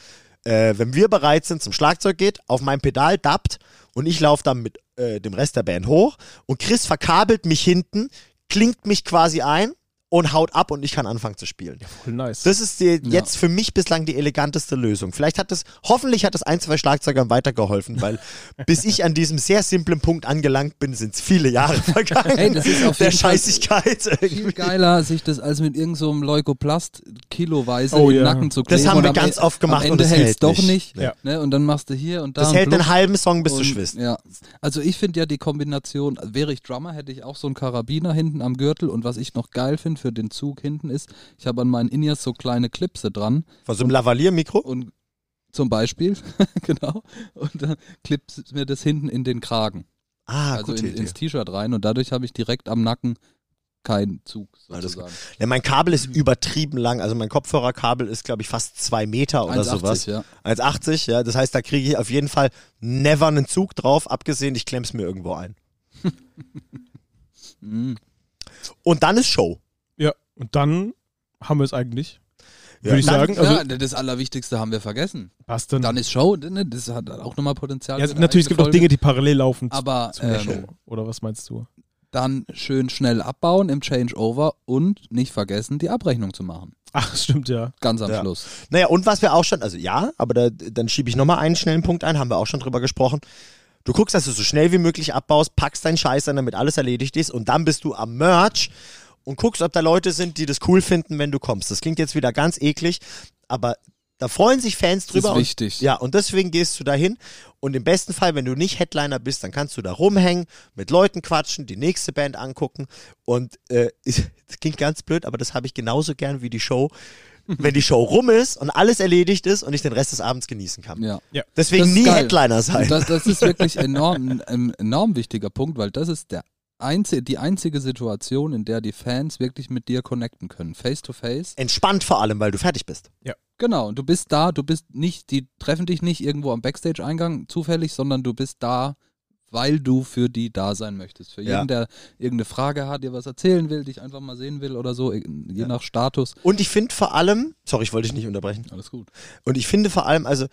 äh, wenn wir bereit sind, zum Schlagzeug geht, auf mein Pedal dappt und ich laufe dann mit äh, dem Rest der Band hoch und Chris verkabelt mich hinten, klingt mich quasi ein und haut ab und ich kann anfangen zu spielen.
Voll nice.
Das ist die, jetzt für mich bislang die eleganteste Lösung. Vielleicht hat es, hoffentlich hat es ein, zwei Schlagzeugern weitergeholfen, weil bis ich an diesem sehr simplen Punkt angelangt bin, sind es viele Jahre vergangen.
Hey, das ist auf
der Scheißigkeit.
Viel geiler, sich das als mit irgendeinem so Leukoplast kiloweise
Oh
in den
ja.
Nacken zu kleben.
Das haben
und
wir ganz
E-
oft gemacht
am
und
Ende
es
hält's
hält
doch
nicht.
nicht.
Ja.
Ne? Und dann machst du hier und da
Das hält
Blub.
einen halben Song, bis du
Und,
schwitzt.
Ja. Also ich finde ja die Kombination, wäre ich Drummer, hätte ich auch so einen Karabiner hinten am Gürtel und was ich noch geil finde für den Zug hinten ist, ich habe an meinen Inears so kleine Clipse dran
Von so einem Lavalier-Mikro.
und zum Beispiel, genau, und dann klippt mir das hinten in den Kragen,
Ah,
also in, ins T-Shirt rein und dadurch habe ich direkt am Nacken keinen Zug sozusagen.
Ja, mein Kabel ist übertrieben lang. Also mein Kopfhörerkabel ist, glaube ich, fast zwei Meter oder
1,80,
sowas.
ja.
1,80, ja. Das heißt, da kriege ich auf jeden Fall never einen Zug drauf, abgesehen, ich klemm's mir irgendwo ein. Und dann ist Show.
Ja, und dann haben wir es eigentlich.
Ja.
Würde ich
Dann-
sagen. Also,
ja, das Allerwichtigste haben wir vergessen.
passt dann.
Dann ist Show, ne, das hat auch nochmal Potenzial.
ja, natürlich, es gibt auch
Folge.
Dinge, die parallel laufen zu,
Aber
zu einer
ähm,
Show. Oder was meinst du?
dann schön schnell abbauen im Changeover und nicht vergessen, die Abrechnung zu machen.
Ach, stimmt ja.
Ganz am
Ja.
Schluss.
Naja, und was wir auch schon, also ja, aber da, dann schiebe ich nochmal einen schnellen Punkt ein, haben wir auch schon drüber gesprochen. Du guckst, dass du so schnell wie möglich abbaust, packst deinen Scheiß an, damit alles erledigt ist und dann bist du am Merch und guckst, ob da Leute sind, die das cool finden, wenn du kommst. Das klingt jetzt wieder ganz eklig, aber da freuen sich Fans
Das ist
drüber. und,
wichtig.
ja, und deswegen gehst du dahin und im besten Fall, wenn du nicht Headliner bist, dann kannst du da rumhängen, mit Leuten quatschen, die nächste Band angucken und äh, das klingt ganz blöd, aber das habe ich genauso gern wie die Show. Wenn die Show rum ist und alles erledigt ist und ich den Rest des Abends genießen kann.
Ja.
Deswegen
Das ist
nie
geil.
Headliner sein.
Das, das ist wirklich enorm, ein enorm wichtiger Punkt, weil das ist der einzige, die einzige Situation, in der die Fans wirklich mit dir connecten können. Face to face.
Entspannt vor allem, weil du fertig bist.
Genau, und du bist da, du bist nicht, die treffen dich nicht irgendwo am Backstage-Eingang zufällig, sondern du bist da, weil du für die da sein möchtest. Für jeden,
Ja.
der irgendeine Frage hat, dir was erzählen will, dich einfach mal sehen will oder so, je
Ja.
nach Status.
Und ich finde vor allem, sorry, ich wollte dich nicht unterbrechen.
Alles gut.
Und ich finde vor allem, also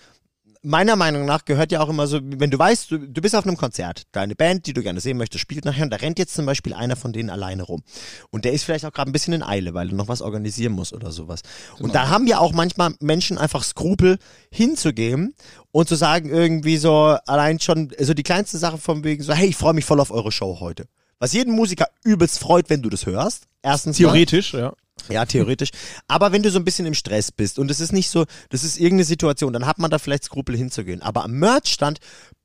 meiner Meinung nach gehört ja auch immer so, wenn du weißt, du, du bist auf einem Konzert, deine Band, die du gerne sehen möchtest, spielt nachher und da rennt jetzt zum Beispiel einer von denen alleine rum. Und der ist vielleicht auch gerade ein bisschen in Eile, weil er noch was organisieren muss oder sowas. Und da haben ja auch manchmal Menschen einfach Skrupel hinzugehen und zu sagen irgendwie so, allein schon, so die kleinste Sache von wegen so, hey, ich freue mich voll auf eure Show heute. Was jeden Musiker übelst freut, wenn du das hörst. Erstens mal.
Theoretisch, ja.
Ja, theoretisch. Aber wenn du so ein bisschen im Stress bist und es ist nicht so, das ist irgendeine Situation, dann hat man da vielleicht Skrupel hinzugehen. Aber am Merchstand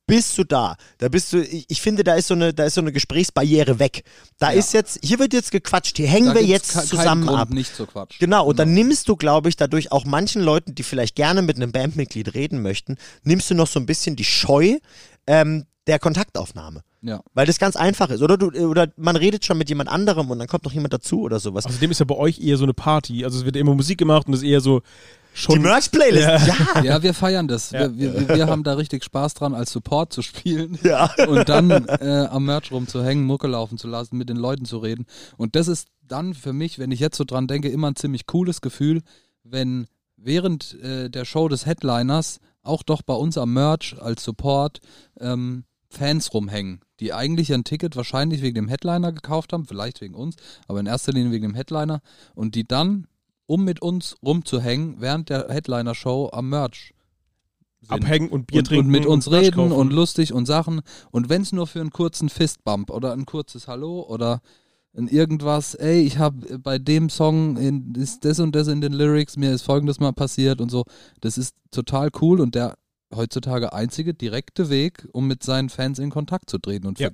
bist du da. Da bist du, ich, ich finde, da ist so eine, da ist so eine Gesprächsbarriere weg. Da
Ja.
ist jetzt, hier wird jetzt gequatscht, hier hängen
Da
wir jetzt zusammen
Grund,
ab.
nicht zu quatschen.
Genau, und dann nimmst du, glaube ich, dadurch auch manchen Leuten, die vielleicht gerne mit einem Bandmitglied reden möchten, nimmst du noch so ein bisschen die Scheu ähm, der Kontaktaufnahme.
Ja.
Weil das ganz einfach ist. Oder du, oder man redet schon mit jemand anderem und dann kommt noch jemand dazu oder sowas.
Außerdem ist ja bei euch eher so eine Party. Also es wird immer Musik gemacht und es ist eher so schon.
die Merch-Playlist,
Ja.
ja.
Ja, wir feiern das.
Ja.
Wir, wir, wir haben da richtig Spaß dran, als Support zu spielen
Ja.
und dann äh, am Merch rumzuhängen, Mucke laufen zu lassen, mit den Leuten zu reden. Und das ist dann für mich, wenn ich jetzt so dran denke, immer ein ziemlich cooles Gefühl, wenn während äh, der Show des Headliners auch doch bei uns am Merch als Support ähm, Fans rumhängen, die eigentlich ein Ticket wahrscheinlich wegen dem Headliner gekauft haben, vielleicht wegen uns, aber in erster Linie wegen dem Headliner und die dann, um mit uns rumzuhängen, während der Headliner-Show am Merch sind.
Abhängen und Bier
und,
trinken.
und mit uns
Merch
reden und lustig und Sachen. Und wenn es nur für einen kurzen Fistbump oder ein kurzes Hallo oder ein irgendwas, ey, ich habe bei dem Song in, ist das und das in den Lyrics, mir ist folgendes mal passiert und so, das ist total cool und der heutzutage einzige direkte Weg, um mit seinen Fans in Kontakt zu treten. Und
Ja.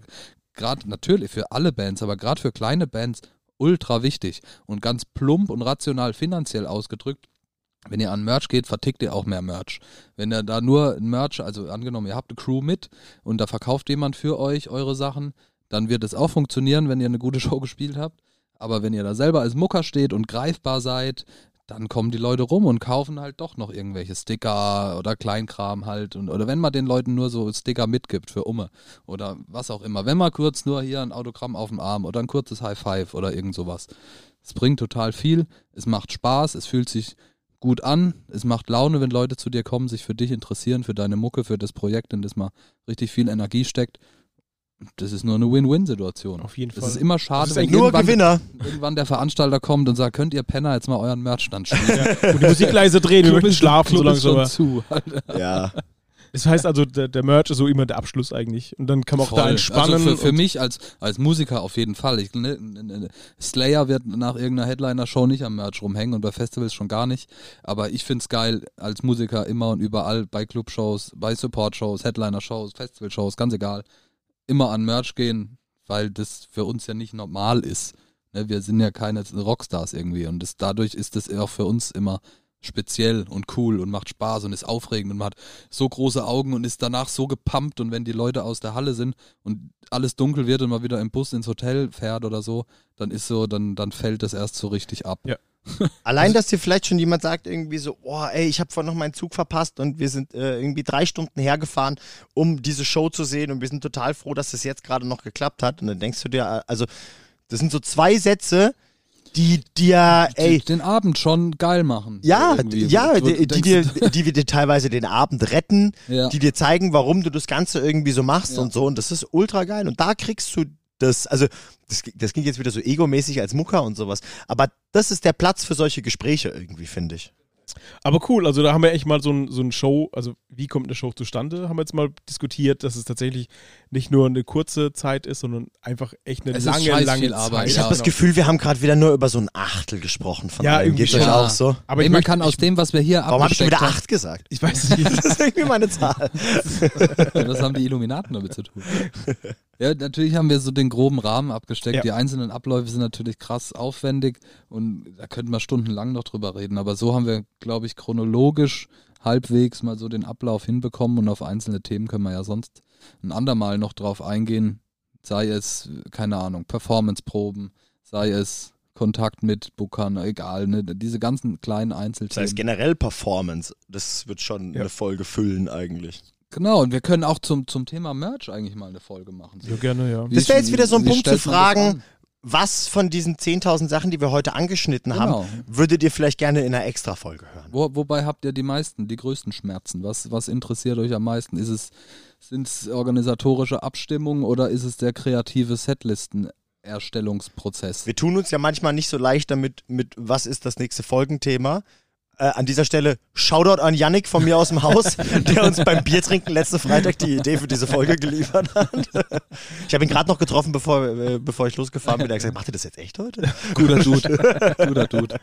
gerade natürlich für alle Bands, aber gerade für kleine Bands ultra wichtig und ganz plump und rational finanziell ausgedrückt. Wenn ihr an Merch geht, vertickt ihr auch mehr Merch. Wenn ihr da nur ein Merch, also angenommen, ihr habt eine Crew mit und da verkauft jemand für euch eure Sachen, dann wird es auch funktionieren, wenn ihr eine gute Show gespielt habt. Aber wenn ihr da selber als Mucker steht und greifbar seid, dann kommen die Leute rum und kaufen halt doch noch irgendwelche Sticker oder Kleinkram halt. Und, oder wenn man den Leuten nur so Sticker mitgibt für Umme oder was auch immer. Wenn man kurz nur hier ein Autogramm auf dem Arm oder ein kurzes High Five oder irgend sowas. Es bringt total viel, es macht Spaß, es fühlt sich gut an, es macht Laune, wenn Leute zu dir kommen, sich für dich interessieren, für deine Mucke, für das Projekt, in das mal richtig viel Energie steckt. Das ist nur eine Win-Win-Situation.
Auf jeden
Es
Fall.
ist immer schade,
ist
wenn
Nur
irgendwann,
Gewinner.
irgendwann der Veranstalter kommt und sagt, könnt ihr Penner jetzt mal euren Merchstand spielen?
Und die Musik leise drehen, wir möchten schlafen,
Club
es
schon
aber.
zu. Alter.
Ja.
Das heißt also, der, der Merch ist so immer der Abschluss eigentlich. Und dann kann man auch da
Voll.
entspannen.
Also für, für mich als, als Musiker auf jeden Fall. Ich, ne, ne, ne, Slayer wird nach irgendeiner Headliner-Show nicht am Merch rumhängen und bei Festivals schon gar nicht. Aber ich find's geil, als Musiker immer und überall bei Clubshows, bei Support-Shows, Headliner-Shows, Festival-Shows, ganz egal, immer an Merch gehen, weil das für uns ja nicht normal ist. Ne, wir sind ja keine Rockstars irgendwie und das, dadurch ist das auch für uns immer speziell und cool und macht Spaß und ist aufregend und man hat so große Augen und ist danach so gepumpt und wenn die Leute aus der Halle sind und alles dunkel wird und man wieder im Bus ins Hotel fährt oder so, dann ist so, dann, dann fällt das erst so richtig ab.
Ja.
Allein, dass dir vielleicht schon jemand sagt, irgendwie so, oh, ey, ich habe vorhin noch meinen Zug verpasst und wir sind äh, irgendwie drei Stunden hergefahren, um diese Show zu sehen und wir sind total froh, dass das jetzt gerade noch geklappt hat. Und dann denkst du dir, äh, also, das sind so zwei Sätze, die dir, ey,
Die den Abend schon geil machen.
ja,
Irgendwie.
ja,
Du
die, die, dir, die dir teilweise den Abend retten,
Ja.
die dir zeigen, warum du das Ganze irgendwie so machst
Ja.
und so. Und das ist ultra geil. Und da kriegst du das, also das, das klingt jetzt wieder so egomäßig als Mucker und sowas. Aber das ist der Platz für solche Gespräche irgendwie, finde ich.
Aber cool, also da haben wir echt mal so ein, so ein Show, also wie kommt eine Show zustande, haben wir jetzt mal diskutiert, dass es tatsächlich nicht nur eine kurze Zeit ist, sondern einfach echt eine
Es
lange, lange
viel
Zeit.
Arbeit,
Ich
ja.
habe das Gefühl, wir haben gerade wieder nur über so ein Achtel gesprochen von
Ja,
allem.
irgendwie
Geht's euch auch so?
Aber ich,
man kann aus dem, was wir hier
Warum habe ich schon wieder acht gesagt?
ich weiß nicht.
Das ist irgendwie meine Zahl.
haben, das haben die Illuminaten damit zu tun. Ja, natürlich haben wir so den groben Rahmen abgesteckt.
Ja.
Die einzelnen Abläufe sind natürlich krass aufwendig und da könnten wir stundenlang noch drüber reden. Aber so haben wir, glaube ich, chronologisch halbwegs mal so den Ablauf hinbekommen und auf einzelne Themen können wir ja sonst ein andermal noch drauf eingehen. Sei es, keine Ahnung, Performance-Proben, sei es Kontakt mit Bookern, egal, ne? diese ganzen kleinen
Das
Einzelthemen.
heißt generell Performance. Das wird schon
Ja.
eine Folge füllen eigentlich.
Genau, und wir können auch zum, zum Thema Merch eigentlich mal eine Folge machen.
Ja, gerne, ja.
Wie
Das wäre jetzt wieder so ein Punkt zu fragen,
an?
Was von diesen 10.000 Sachen, die wir heute angeschnitten haben,
Genau.
würdet ihr vielleicht gerne in einer Extra-Folge hören?
Wo, wobei habt ihr die meisten, die größten Schmerzen? Was, was interessiert euch am meisten? Ist es, sind es organisatorische Abstimmungen oder ist es der kreative Setlisten-Erstellungsprozess?
Wir tun uns ja manchmal nicht so leicht damit, mit was ist das nächste Folgenthema. Äh, an dieser Stelle Shoutout an Yannick von mir aus dem Haus, der uns beim Biertrinken letzten Freitag die Idee für diese Folge geliefert hat. Ich habe ihn gerade noch getroffen, bevor, äh, bevor ich losgefahren bin. Er hat gesagt, macht ihr das jetzt echt heute?
Guter Dude. Guter Dude.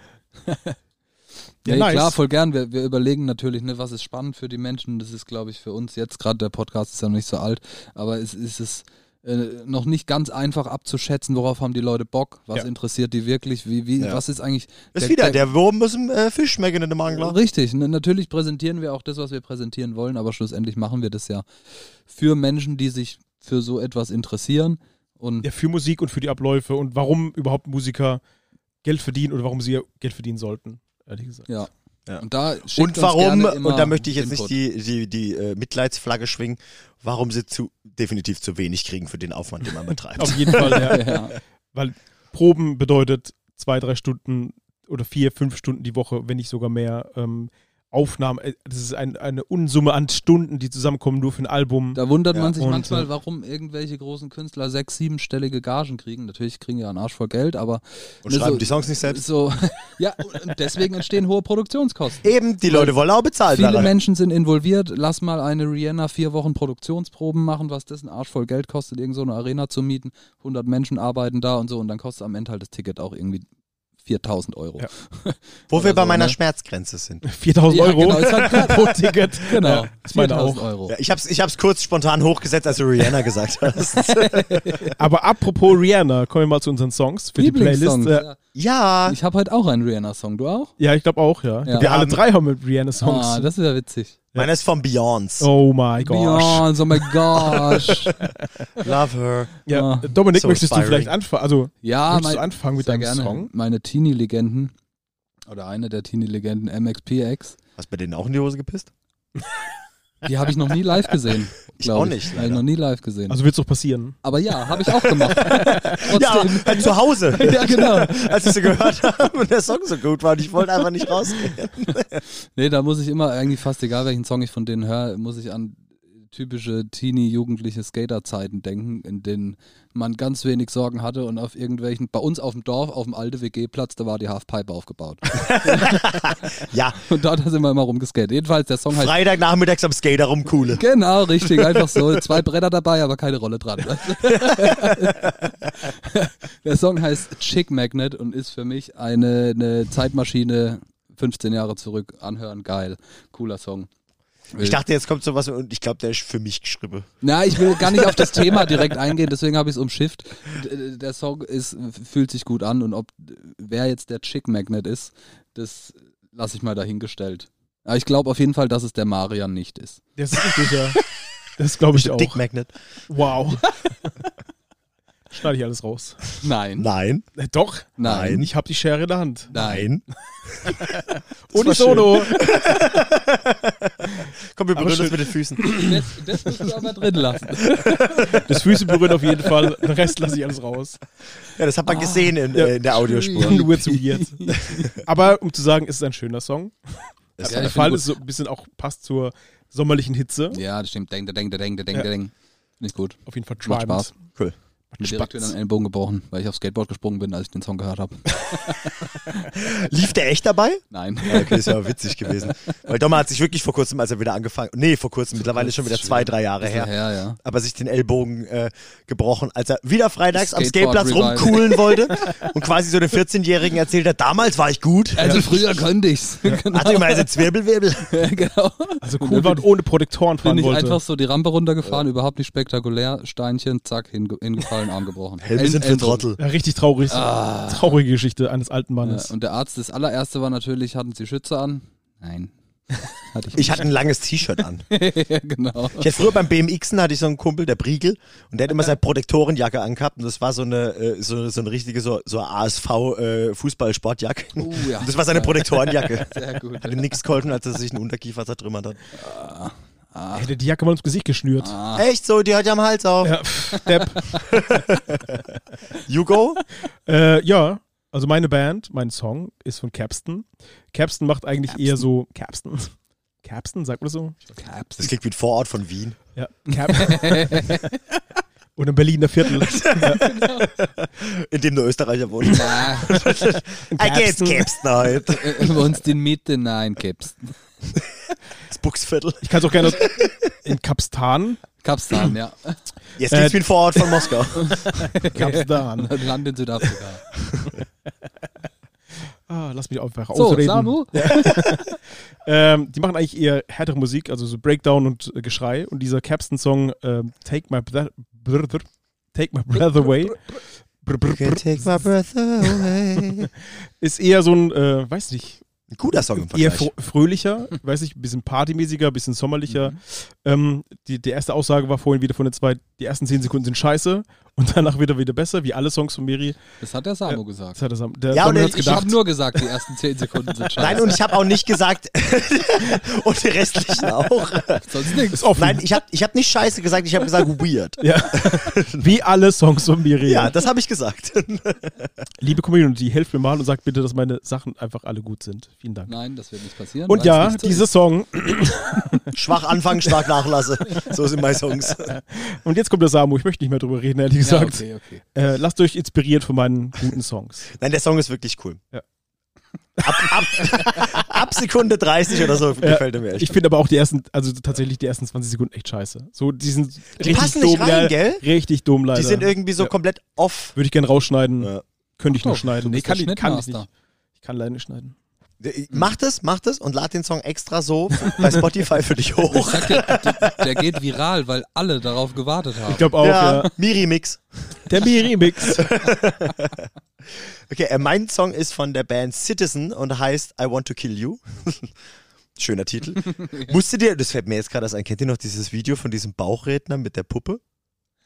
Ja,
nice.
klar, voll gern. Wir, wir überlegen natürlich, ne, was ist spannend für die Menschen. Das ist, glaube ich, für uns jetzt gerade, der Podcast ist ja noch nicht so alt, aber es ist es äh, noch nicht ganz einfach abzuschätzen, worauf haben die Leute Bock, was
Ja.
interessiert die wirklich, wie, wie,
Ja.
was ist eigentlich.
Ist wieder, der Wurm muss dem äh, Fisch schmecken in dem ich.
Richtig, ne, natürlich präsentieren wir auch das, was wir präsentieren wollen, aber schlussendlich machen wir das ja für Menschen, die sich für so etwas interessieren. Und
Ja, für Musik und für die Abläufe und warum überhaupt Musiker Geld verdienen oder warum sie Geld verdienen sollten, ehrlich gesagt.
ja.
Ja.
Und da
Und
uns
warum,
gerne immer
und da möchte ich jetzt
Input.
nicht die, die, die äh, Mitleidsflagge schwingen, warum sie zu, definitiv zu wenig kriegen für den Aufwand, den man betreibt.
Auf jeden Fall, ja.
ja.
Weil Proben bedeutet zwei, drei Stunden oder vier, fünf Stunden die Woche, wenn nicht sogar mehr. Ähm, Aufnahmen, äh, das ist ein, eine Unsumme an Stunden, die zusammenkommen nur für ein Album.
Da wundert
Ja,
man sich
und,
manchmal,
äh,
warum irgendwelche großen Künstler sechs-, siebenstellige Gagen kriegen. Natürlich kriegen ja einen Arsch voll Geld, aber
Und
ne,
schreiben
so,
die Songs nicht selbst.
so ja, und deswegen entstehen hohe Produktionskosten.
Eben, die Leute wollen auch bezahlt
Viele
werden.
Menschen sind involviert. Lass mal eine Rihanna vier Wochen Produktionsproben machen, was das ein Arsch voll Geld kostet, irgend so eine Arena zu mieten. 100 Menschen arbeiten da und so und dann kostet am Ende halt das Ticket auch irgendwie 4000 Euro.
Ja.
Wo
Oder
wir bei
so,
meiner
ne?
Schmerzgrenze sind.
4000
Ja,
Euro
genau, ist halt
pro Ticket.
Genau,
Ja, ist meine
4000
auch.
Euro.
Ja, ich hab's, ich hab's kurz spontan hochgesetzt, als du Rihanna gesagt hast.
Aber apropos Rihanna, kommen wir mal zu unseren Songs für die Playlist. Äh,
ja.
ja,
Ich habe heute auch einen Rihanna-Song. Du auch?
ja, ich glaube auch, ja.
Ja.
Wir alle
haben-
drei haben mit Rihanna-Songs.
Ah, das ist ja witzig.
Meiner ist von Beyoncé.
oh my gosh.
Beyond, oh my gosh.
Love her.
Ja,
Ah.
Dominik,
So
möchtest du
inspiring.
vielleicht anfangen? Also,
Ja,
möchtest du
mein,
anfangen mit deinem
gerne.
Song?
Meine Teenie-Legenden oder eine der Teenie-Legenden, MXPX,
Hast du bei denen auch in die Hose gepisst?
die habe ich noch nie live gesehen.
Ich auch nicht,
ich noch nie live gesehen.
Also wird es doch passieren.
Aber ja, habe ich auch gemacht.
Ja, halt zu Hause.
Ja, genau.
Als ich sie gehört habe und der Song so gut war und ich wollte einfach nicht rausgehen.
Nee, da muss ich immer, eigentlich fast egal, welchen Song ich von denen höre, muss ich an typische Teenie-jugendliche Skater-Zeiten denken, in denen man ganz wenig Sorgen hatte und auf irgendwelchen, bei uns auf dem Dorf, auf dem alten WG-Platz, da war die Halfpipe aufgebaut.
Ja,
Und dort sind wir immer rumgeskatet. Jedenfalls, der Song heißt
Freitagnachmittags am Skater rumcoole.
Genau, richtig, einfach so. Zwei Bretter dabei, aber keine Rolle dran. Der Song heißt Chick Magnet und ist für mich eine, eine Zeitmaschine 15 Jahre zurück. Anhören, geil. Cooler Song.
Ich dachte, jetzt kommt sowas und ich glaube, der ist für mich geschrieben.
Na, ich will gar nicht auf das Thema direkt eingehen, deswegen habe ich es umschifft. D- Der Song ist, fühlt sich gut an und ob wer jetzt der Chick Magnet ist, das lasse ich mal dahingestellt. Aber ich glaube auf jeden Fall, dass es der Marian nicht ist.
Das ist richtig, ja. Das glaube ich auch.
Dick Magnet.
Wow. Schneide ich alles raus.
Nein.
Nein.
Äh, doch.
Nein.
Ich habe die Schere in der Hand.
Nein.
Unisono.
Komm, wir berühren uns mit den Füßen.
Das, das musst du aber drin lassen.
Das Füße berührt auf jeden Fall. Den Rest lasse ich alles raus.
Ja, das hat man gesehen in,
Ja.
äh, in der Audiospur.
Nur zu weird. Aber um zu sagen, es ist ein schöner Song.
Das
Ja,
der Fall ist so ein bisschen auch passt zur sommerlichen Hitze.
Ja, das stimmt. Denk, denk, denk, denk, denk,
Ja.
denk. Nicht gut.
Auf jeden Fall
Macht. Spaß.
Cool.
Mir direkt wieder den Ellenbogen gebrochen, weil ich aufs Skateboard gesprungen bin, als ich den Song gehört habe.
Lief der echt dabei?
Nein.
Ja, okay, ist ja witzig gewesen. Weil Dommer hat sich wirklich vor kurzem, als er wieder angefangen, nee, vor kurzem, mittlerweile schon wieder zwei, drei Jahre
ja
her,
her, ja.
aber sich den Ellbogen äh, gebrochen, als er wieder freitags am Skateplatz rumcoolen wollte und quasi so den 14-Jährigen erzählt hat, damals war ich gut.
Also früher könnte ich's. genau.
Hatte immer jetzt Zwirbelwirbel.
Ja, genau.
Also cool war und ohne Protektoren fahren
Bin ich
wollte.
einfach so die Rampe runtergefahren, überhaupt nicht spektakulär. Steinchen, zack, hinge hingefallen, Arm gebrochen.
Helme
El-
sind für. Trottel.
ja, richtig traurig.
Ah.
Traurige Geschichte eines alten
Ja,
Mannes.
und der Arzt, das allererste war natürlich, hatten Sie Schütze an? Nein. Hatte ich
Ich hatte ein langes T-Shirt an.
ja, genau.
Ich hatte früher beim BMXen hatte ich so einen Kumpel, der Briegel, und der hat immer seine Protektorenjacke angehabt und das war so eine, äh, so, so eine richtige so, so ASV äh, Fußballsportjacke.
Oh, ja.
Und das war seine Protektorenjacke.
Sehr gut.
Hat ihm nichts geholfen, als er sich einen Unterkiefer zertrümmert hat.
Er hätte die Jacke mal ins Gesicht geschnürt.
Ah,
Echt so, die hat ja am Hals auf.
Ja, pff, Depp.
You go?
äh, ja, also meine Band, mein Song ist von Capston. Capston macht eigentlich eher so. Capston? Capston, sagt man so?
Caps.
Das klingt wie ein Vorort von Wien.
Ja, Cap Und im Berliner Viertel.
In dem der Österreicher wohnt.
Ja,
I gibt's heute.
uns in Mitte, nein, Caps.
Das Buchsviertel.
Ich kann es auch gerne in Kapstan.
Kapstan, ja.
Jetzt
Äh,
wie ein Vorort von Moskau.
Kapstan.
Land in Südafrika.
Ah, lass mich einfach
So,
ausreden.
Samu?
Ähm, die machen eigentlich eher härtere Musik, also so Breakdown und äh, Geschrei. Und dieser Capston-Song ähm, Take My Breath, Brr- Take My Breath Away Brr- Brr- Brr-
take my breath away.
ist eher so ein, äh, weiß nicht,
Ein guter Song im
eher
Vergleich.
fr fröhlicher, weiß nicht, ein bisschen partymäßiger, ein bisschen sommerlicher. Ähm, die, die erste Aussage war vorhin wieder von den zwei, die ersten zehn Sekunden sind scheiße und danach wird er wieder besser, wie alle Songs von Miri.
Das hat der Samu gesagt.
Das hat er, sam- der
Ja, und
hat's
Ich habe nur gesagt, die ersten 10 Sekunden sind scheiße.
Nein, und ich habe auch nicht gesagt, und die restlichen auch.
Sonst nichts.
Nein, ich habe ich hab nicht scheiße gesagt, ich habe gesagt weird.
ja. wie alle Songs von Miri.
Ja, das habe ich gesagt.
Liebe Community, helft mir mal und sagt bitte, dass meine Sachen einfach alle gut sind. Vielen Dank.
Nein, das wird nicht passieren.
Und ja, dieser. Song.
Schwach anfangen, stark nachlasse. So sind meine Songs.
Und jetzt kommt der Samu. Ich möchte nicht mehr drüber reden, ehrlich
Ja,
gesagt.
okay, okay.
Äh, lasst euch inspiriert von meinen guten Songs.
Nein, der Song ist wirklich cool.
Ja.
Ab, ab, ab Sekunde 30 oder so gefällt er mir echt.
Ich finde aber auch die ersten, also tatsächlich die ersten 20 Sekunden echt scheiße. So, die sind
Die
richtig
passen
dumm,
nicht rein,
ja,
gell?
Richtig dumm leider.
Die sind irgendwie so
Ja.
komplett off.
Würde ich gerne rausschneiden.
Ja.
Könnte ich
Doch,
noch schneiden. Nee, kann, ich, kann ich nicht. Ich kann leider nicht schneiden.
Mach das, mach das und lad den Song extra so bei Spotify für dich
Ich
hoch.
sag dir, der, der geht viral, weil alle darauf gewartet haben.
Ich glaube auch, ja.
ja, Miri-Mix.
Der Mi-Remix.
Okay, äh, mein Song ist von der Band Citizen und heißt I Want to Kill You. Schöner Titel. Musstet ihr, das fällt mir jetzt gerade ein, kennt ihr noch dieses Video von diesem Bauchredner mit der Puppe?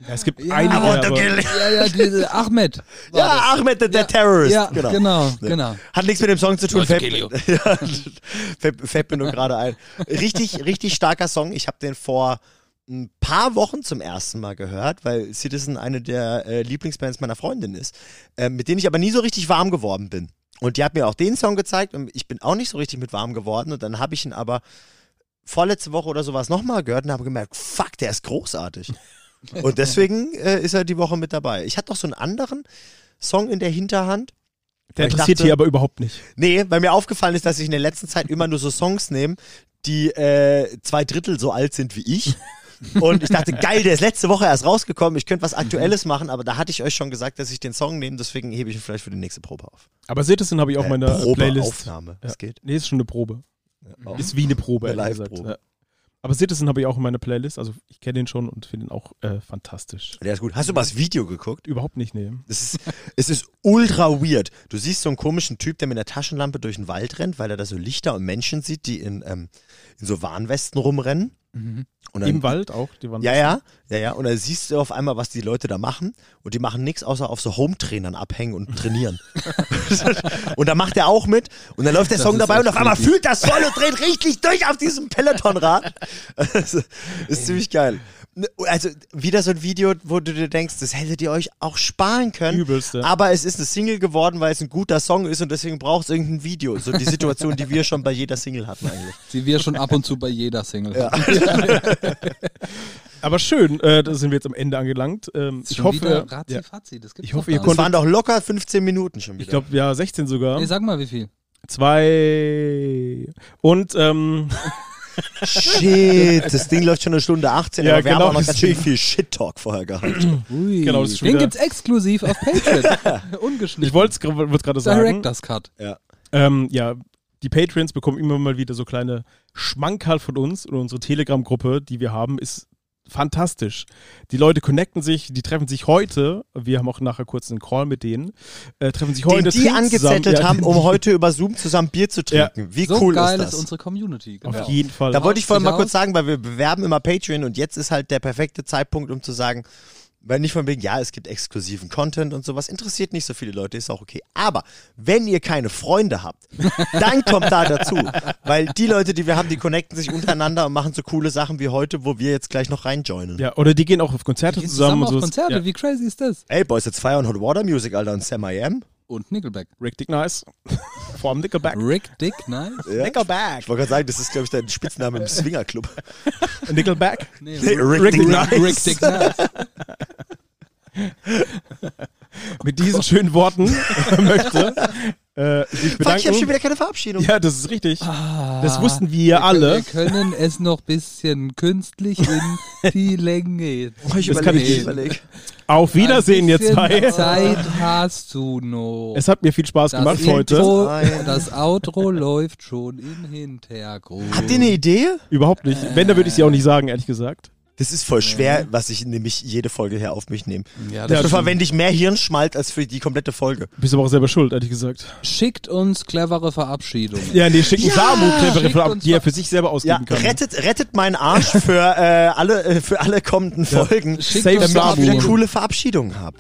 Ja, es gibt
Ja,
einige, aber
ja, ja, diese Ahmed.
Ja,
das.
Ahmed, der, der
Ja,
Terrorist.
Ja,
genau.
genau, genau.
Hat nichts mit dem Song zu tun. Fällt mir nur gerade ein. Richtig, richtig starker Song. Ich habe den vor ein paar Wochen zum ersten Mal gehört, weil Citizen eine der äh, Lieblingsbands meiner Freundin ist, äh, mit denen ich aber nie so richtig warm geworden bin. Und die hat mir auch den Song gezeigt und ich bin auch nicht so richtig mit warm geworden. Und dann habe ich ihn aber vorletzte Woche oder sowas nochmal gehört und habe gemerkt, fuck, der ist großartig. Und deswegen äh, ist er die Woche mit dabei. Ich hatte noch so einen anderen Song in der Hinterhand.
der interessiert
dachte-
hier aber überhaupt nicht.
Nee, weil mir aufgefallen ist, dass ich in der letzten Zeit immer nur so Songs nehme, die äh, zwei Drittel so alt sind wie ich. Und ich dachte, geil, der ist letzte Woche erst rausgekommen, ich könnte was Aktuelles machen, aber da hatte ich euch schon gesagt, dass ich den Song nehme, deswegen hebe ich ihn vielleicht für die nächste Probe auf.
Aber Citizen habe ich auch
Äh,
meine
Probe,
Playlist.
Aufnahme,
Ja.
das geht.
Nee, ist schon eine Probe.
Ja.
Ist wie eine Probe,
Eine. Live-Probe.
Ja. Aber Citizen habe ich auch in meiner Playlist. Also ich kenne den schon und finde ihn auch äh, fantastisch.
Der ist gut. Hast du mal das Video geguckt?
Überhaupt nicht, nee.
Das ist, es ist ultra weird. Du siehst so einen komischen Typ, der mit einer Taschenlampe durch den Wald rennt, weil er da so Lichter und Menschen sieht, die in, ähm, in so Warnwesten rumrennen.
Mhm.
Und dann,
Im Wald auch, die waren
Ja, ja, ja, ja. Und dann siehst du auf einmal, was die Leute da machen. Und die machen nichts, außer auf so Home-Trainern abhängen und trainieren. und da macht er auch mit. Und dann läuft der
Das
Song dabei und auf einmal fühlt das voll und dreht richtig durch auf diesem Pelotonrad. Das ist ziemlich geil. Also wieder so ein Video, wo du dir denkst, das hättet ihr euch auch sparen können.
Übelste.
Aber es ist eine Single geworden, weil es ein guter Song ist und deswegen braucht es irgendein Video. So die Situation, die wir schon bei jeder Single hatten eigentlich.
Die wir schon ab und zu bei jeder Single
Ja.
haben.
Aber schön, äh, da sind wir jetzt am Ende angelangt. Ähm, ich
schon
hoffe,
wieder
ja,
Razzi-Fazzi, das gibt's
Ich hoffe, ihr
nicht.
waren doch locker 15 Minuten schon wieder.
ich glaube, ja, 16 sogar.
Nee, sag mal, wie viel?
Zwei. Und, ähm,
Shit, das Ding läuft schon eine Stunde 18,
Ja,
aber wir
genau,
haben auch noch ganz schön viel Shit-Talk vorher gehabt.
Ui.
Genau, das
Den
wieder-
gibt's exklusiv auf Patreon. Ungeschnitten.
ich wollte es gerade sagen.
Director's Cut.
Ähm, ja, die Patreons bekommen immer mal wieder so kleine Schmankerl von uns und unsere Telegram-Gruppe, die wir haben, ist fantastisch. Die Leute connecten sich, die treffen sich heute, wir haben auch nachher kurz einen Call mit denen, äh, treffen sich heute.
Den die angezettelt
zusammen. Ja,
haben, um heute über Zoom zusammen Bier zu trinken. Wie
so
cool
geil
ist
ist,
das?
unsere Community. Genau.
Auf jeden Fall.
da wollte ich vorhin mal
Aus.
kurz sagen, weil wir bewerben immer Patreon und jetzt ist halt der perfekte Zeitpunkt, um zu sagen, weil nicht von wegen, ja, es gibt exklusiven Content und sowas, interessiert nicht so viele Leute, ist auch okay. Aber wenn ihr keine Freunde habt, dann kommt da dazu. Weil die Leute, die wir haben, die connecten sich untereinander und machen so coole Sachen wie heute, wo wir jetzt gleich noch reinjoinen.
ja, oder die gehen auch auf Konzerte
Die gehen
zusammen,
zusammen
und
auf
so.
Konzerte,
Ja.
wie crazy ist das?
Ey, Boys, jetzt Fire und Hot Water Music, Alter, und Sam I Am.
Und Nickelback.
Rick Dick Nice. Allem Nickelback.
Rick Dick, nice.
Ja.
Nickelback.
Ich wollte gerade sagen, das ist, glaube ich, dein Spitzname im Swingerclub.
Nickelback.
Nee,
Nee, Rick
Rick,
Dick Nice.
Rick Dick Nice.
Mit diesen schönen Worten möchte äh, sich
Fuck, ich habe schon wieder keine Verabschiedung.
Ja, das ist richtig.
Ah,
Das wussten wir
wir
alle.
Wir können es noch bisschen künstlich in die Länge.
Oh, ich
Das kann ich
überlege,
nicht.
ich überlege.
Auf Wiedersehen,
Ein
ihr
bisschen
zwei.
Zeit hast du noch.
Es hat mir viel Spaß
das
gemacht heute.
Intro,
Nein.
das Outro läuft schon im Hintergrund.
Habt ihr eine Idee?
Überhaupt nicht. Wenn, dann würde ich sie auch nicht sagen, ehrlich gesagt.
Das ist voll schwer, was ich nämlich jede Folge hier auf mich nehme.
Ja, das
Dafür verwende ich mehr Hirnschmalz als für die komplette Folge.
Bist aber auch selber schuld, ehrlich gesagt.
Schickt uns clevere Verabschiedungen.
Ja, nee, schicken
Ja,
Samu clevere
schickt uns
die er für sich selber
Ja,
ausgeben kann.
rettet, rettet meinen Arsch für, äh, alle, äh, für alle kommenden Folgen,
Schickt
Save
uns
Samu.
damit ich wieder
Samu.
coole Verabschiedungen habe.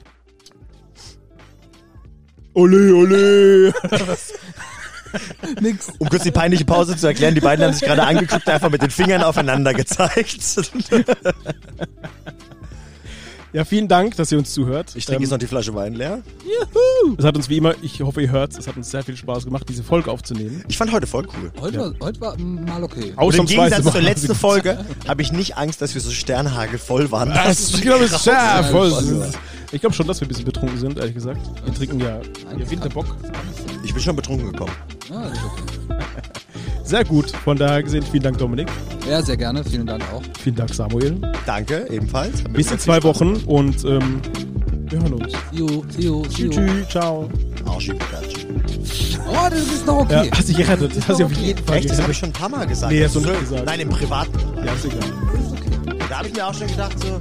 Ole, ole.
Nix.
Um kurz die peinliche Pause zu erklären, die beiden haben sich gerade angeguckt, einfach mit den Fingern aufeinander gezeigt.
Ja, vielen Dank, dass ihr uns zuhört.
Ich trinke
Ähm,
jetzt noch die Flasche Wein leer.
es hat uns wie immer, ich hoffe, ihr hört es hat uns sehr viel Spaß gemacht, diese Folge aufzunehmen.
Ich fand heute voll cool.
Heute, war, heute war mm, mal okay.
Und im Gegensatz zur letzten Folge habe ich nicht Angst, dass wir so Sternhagel voll waren.
Das, ich glaube, es ist sehr voll.
Ja.
Ich glaube schon, dass wir ein bisschen betrunken sind, ehrlich gesagt. Wir trinken ja, ja Winterbock.
Ich bin schon betrunken gekommen.
Ah, das ist okay.
Sehr gut. Von daher gesehen, vielen Dank, Dominik.
Ja, sehr gerne. Vielen Dank auch.
Vielen Dank, Samuel.
Danke, ebenfalls.
Bis in zwei Wochen und ähm, Wir hören uns.
See you, see you, see you.
Tschüss, tschüss, ciao.
Arschipikatschi.
Oh, das ist doch okay.
Ja, hast dich gerettet. Das hast du auf jeden Fall
Echt, das habe ich schon ein paar Mal gesagt.
Nee, hast du nicht gesagt.
Nein, im Privaten.
Ja, ist egal.
Da habe ich mir auch schon gedacht, so,